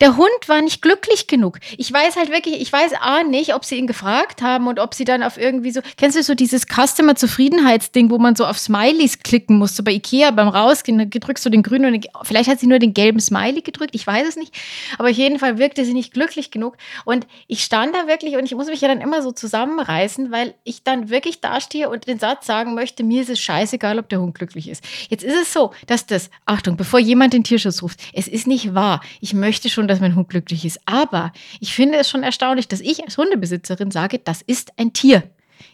der Hund war nicht glücklich genug. Ich weiß halt wirklich, ich weiß A nicht, ob sie ihn gefragt haben und ob sie dann auf irgendwie so, kennst du so dieses Customer-Zufriedenheitsding, wo man so auf Smileys klicken muss, so bei Ikea beim Rausgehen, drückst du den grünen und vielleicht hat sie nur den gelben Smiley gedrückt, ich weiß es nicht. Aber auf jeden Fall wirkte sie nicht glücklich genug. Und ich stand da wirklich und ich muss mich ja dann immer so zusammenreißen, weil ich dann wirklich dastehe und den Satz sagen möchte, mir ist es scheißegal, ob der Hund glücklich ist. Jetzt ist es so, dass das, Achtung, bevor jemand den Tierschutz ruft, es ist nicht wahr. Ich möchte schon schon, dass mein Hund glücklich ist. Aber ich finde es schon erstaunlich, dass ich als Hundebesitzerin sage, das ist ein Tier.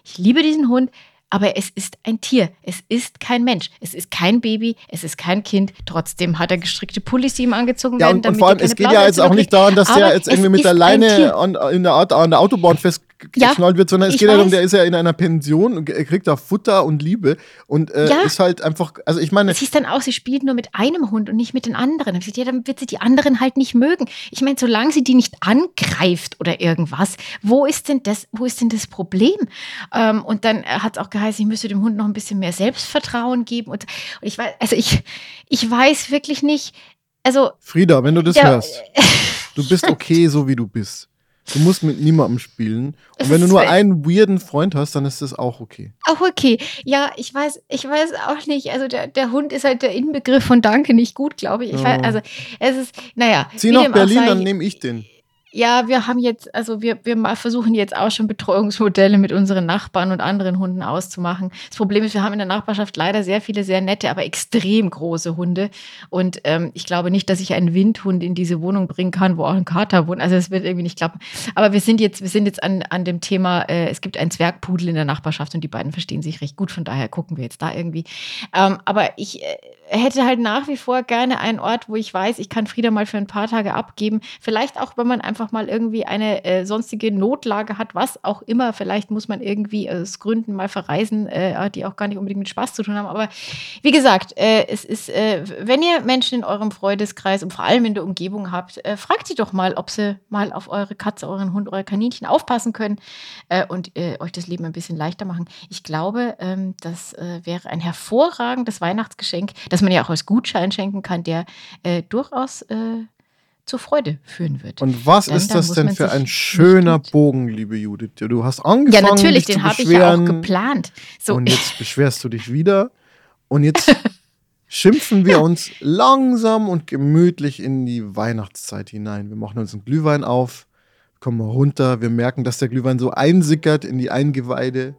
Ich liebe diesen Hund, aber es ist ein Tier. Es ist kein Mensch. Es ist kein Baby. Es ist kein Kind. Trotzdem hat er gestrickte Pullis, die ihm angezogen ja, werden. Und, und vor allem, es geht ja jetzt auch nicht daran, dass der jetzt irgendwie mit der Leine an, in der an der Autobahn fest geschnallt wird, sondern es geht ja darum, der ist ja in einer Pension und er kriegt da Futter und Liebe und äh, ja. ist halt einfach, also ich meine. Es hieß dann auch, sie spielt nur mit einem Hund und nicht mit den anderen. Ja, dann wird sie die anderen halt nicht mögen. Ich meine, solange sie die nicht angreift oder irgendwas, wo ist denn das, wo ist denn das Problem? Ähm, und dann hat es auch geheißen, ich müsste dem Hund noch ein bisschen mehr Selbstvertrauen geben. Und, und ich weiß, also ich, ich weiß wirklich nicht, also. Frieda, wenn du das der, hörst, du bist okay, so wie du bist. Du musst mit niemandem spielen. Und wenn du nur einen weirden Freund hast, dann ist das auch okay. Auch okay. Ja, ich weiß, ich weiß auch nicht. Also der, der Hund ist halt der Inbegriff von Danke nicht gut, glaube ich. ich oh. weiß, also es ist, naja. Zieh nach Berlin, dann nehme ich den. Ja, wir haben jetzt, also wir, wir versuchen jetzt auch schon Betreuungsmodelle mit unseren Nachbarn und anderen Hunden auszumachen. Das Problem ist, wir haben in der Nachbarschaft leider sehr viele sehr nette, aber extrem große Hunde. Und ähm, ich glaube nicht, dass ich einen Windhund in diese Wohnung bringen kann, wo auch ein Kater wohnt. Also es wird irgendwie nicht klappen. Aber wir sind jetzt, wir sind jetzt an, an dem Thema, äh, es gibt einen Zwergpudel in der Nachbarschaft und die beiden verstehen sich recht gut. Von daher gucken wir jetzt da irgendwie. Ähm, aber ich äh, hätte halt nach wie vor gerne einen Ort, wo ich weiß, ich kann Frieda mal für ein paar Tage abgeben. Vielleicht auch, wenn man einfach mal irgendwie eine äh, sonstige Notlage hat, was auch immer. Vielleicht muss man irgendwie aus Gründen mal verreisen, äh, die auch gar nicht unbedingt mit Spaß zu tun haben. Aber wie gesagt, äh, es ist, äh, wenn ihr Menschen in eurem Freundeskreis und vor allem in der Umgebung habt, äh, fragt sie doch mal, ob sie mal auf eure Katze, euren Hund, euer Kaninchen aufpassen können äh, und euch das Leben ein bisschen leichter machen. Ich glaube, ähm, das wäre ein hervorragendes Weihnachtsgeschenk. Das dass man ja auch als Gutschein schenken kann, der äh, durchaus äh, zur Freude führen wird. Und was dann, ist das denn für ein schöner Bogen, liebe Judith? Du hast angefangen, Ja, natürlich, den habe ich ja auch geplant. So. Und jetzt beschwerst du dich wieder. Und jetzt schimpfen wir ja. uns langsam und gemütlich in die Weihnachtszeit hinein. Wir machen uns einen Glühwein auf, kommen runter, wir merken, dass der Glühwein so einsickert in die Eingeweide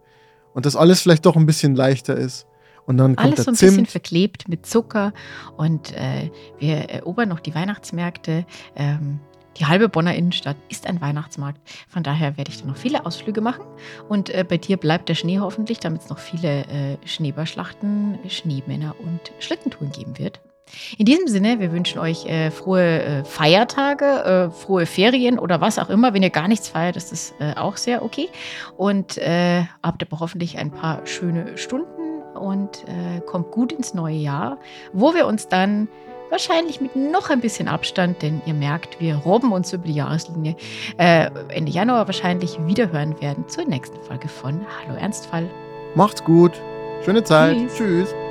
und dass alles vielleicht doch ein bisschen leichter ist. Und dann Alles so ein Zimt. bisschen verklebt mit Zucker. Und äh, wir erobern noch die Weihnachtsmärkte. Ähm, die halbe Bonner Innenstadt ist ein Weihnachtsmarkt. Von daher werde ich da noch viele Ausflüge machen. Und äh, bei dir bleibt der Schnee hoffentlich, damit es noch viele äh, Schneeballschlachten, Schneemänner und Schlittentouren geben wird. In diesem Sinne, wir wünschen euch äh, frohe äh, Feiertage, äh, frohe Ferien oder was auch immer. Wenn ihr gar nichts feiert, ist das äh, auch sehr okay. Und habt aber hoffentlich ein paar schöne Stunden und äh, kommt gut ins neue Jahr, wo wir uns dann wahrscheinlich mit noch ein bisschen Abstand, denn ihr merkt, wir robben uns über die Jahreslinie, Ende Januar wahrscheinlich wiederhören werden zur nächsten Folge von Hallo Ernstfall. Macht's gut. Schöne Zeit. Tschüss. Tschüss.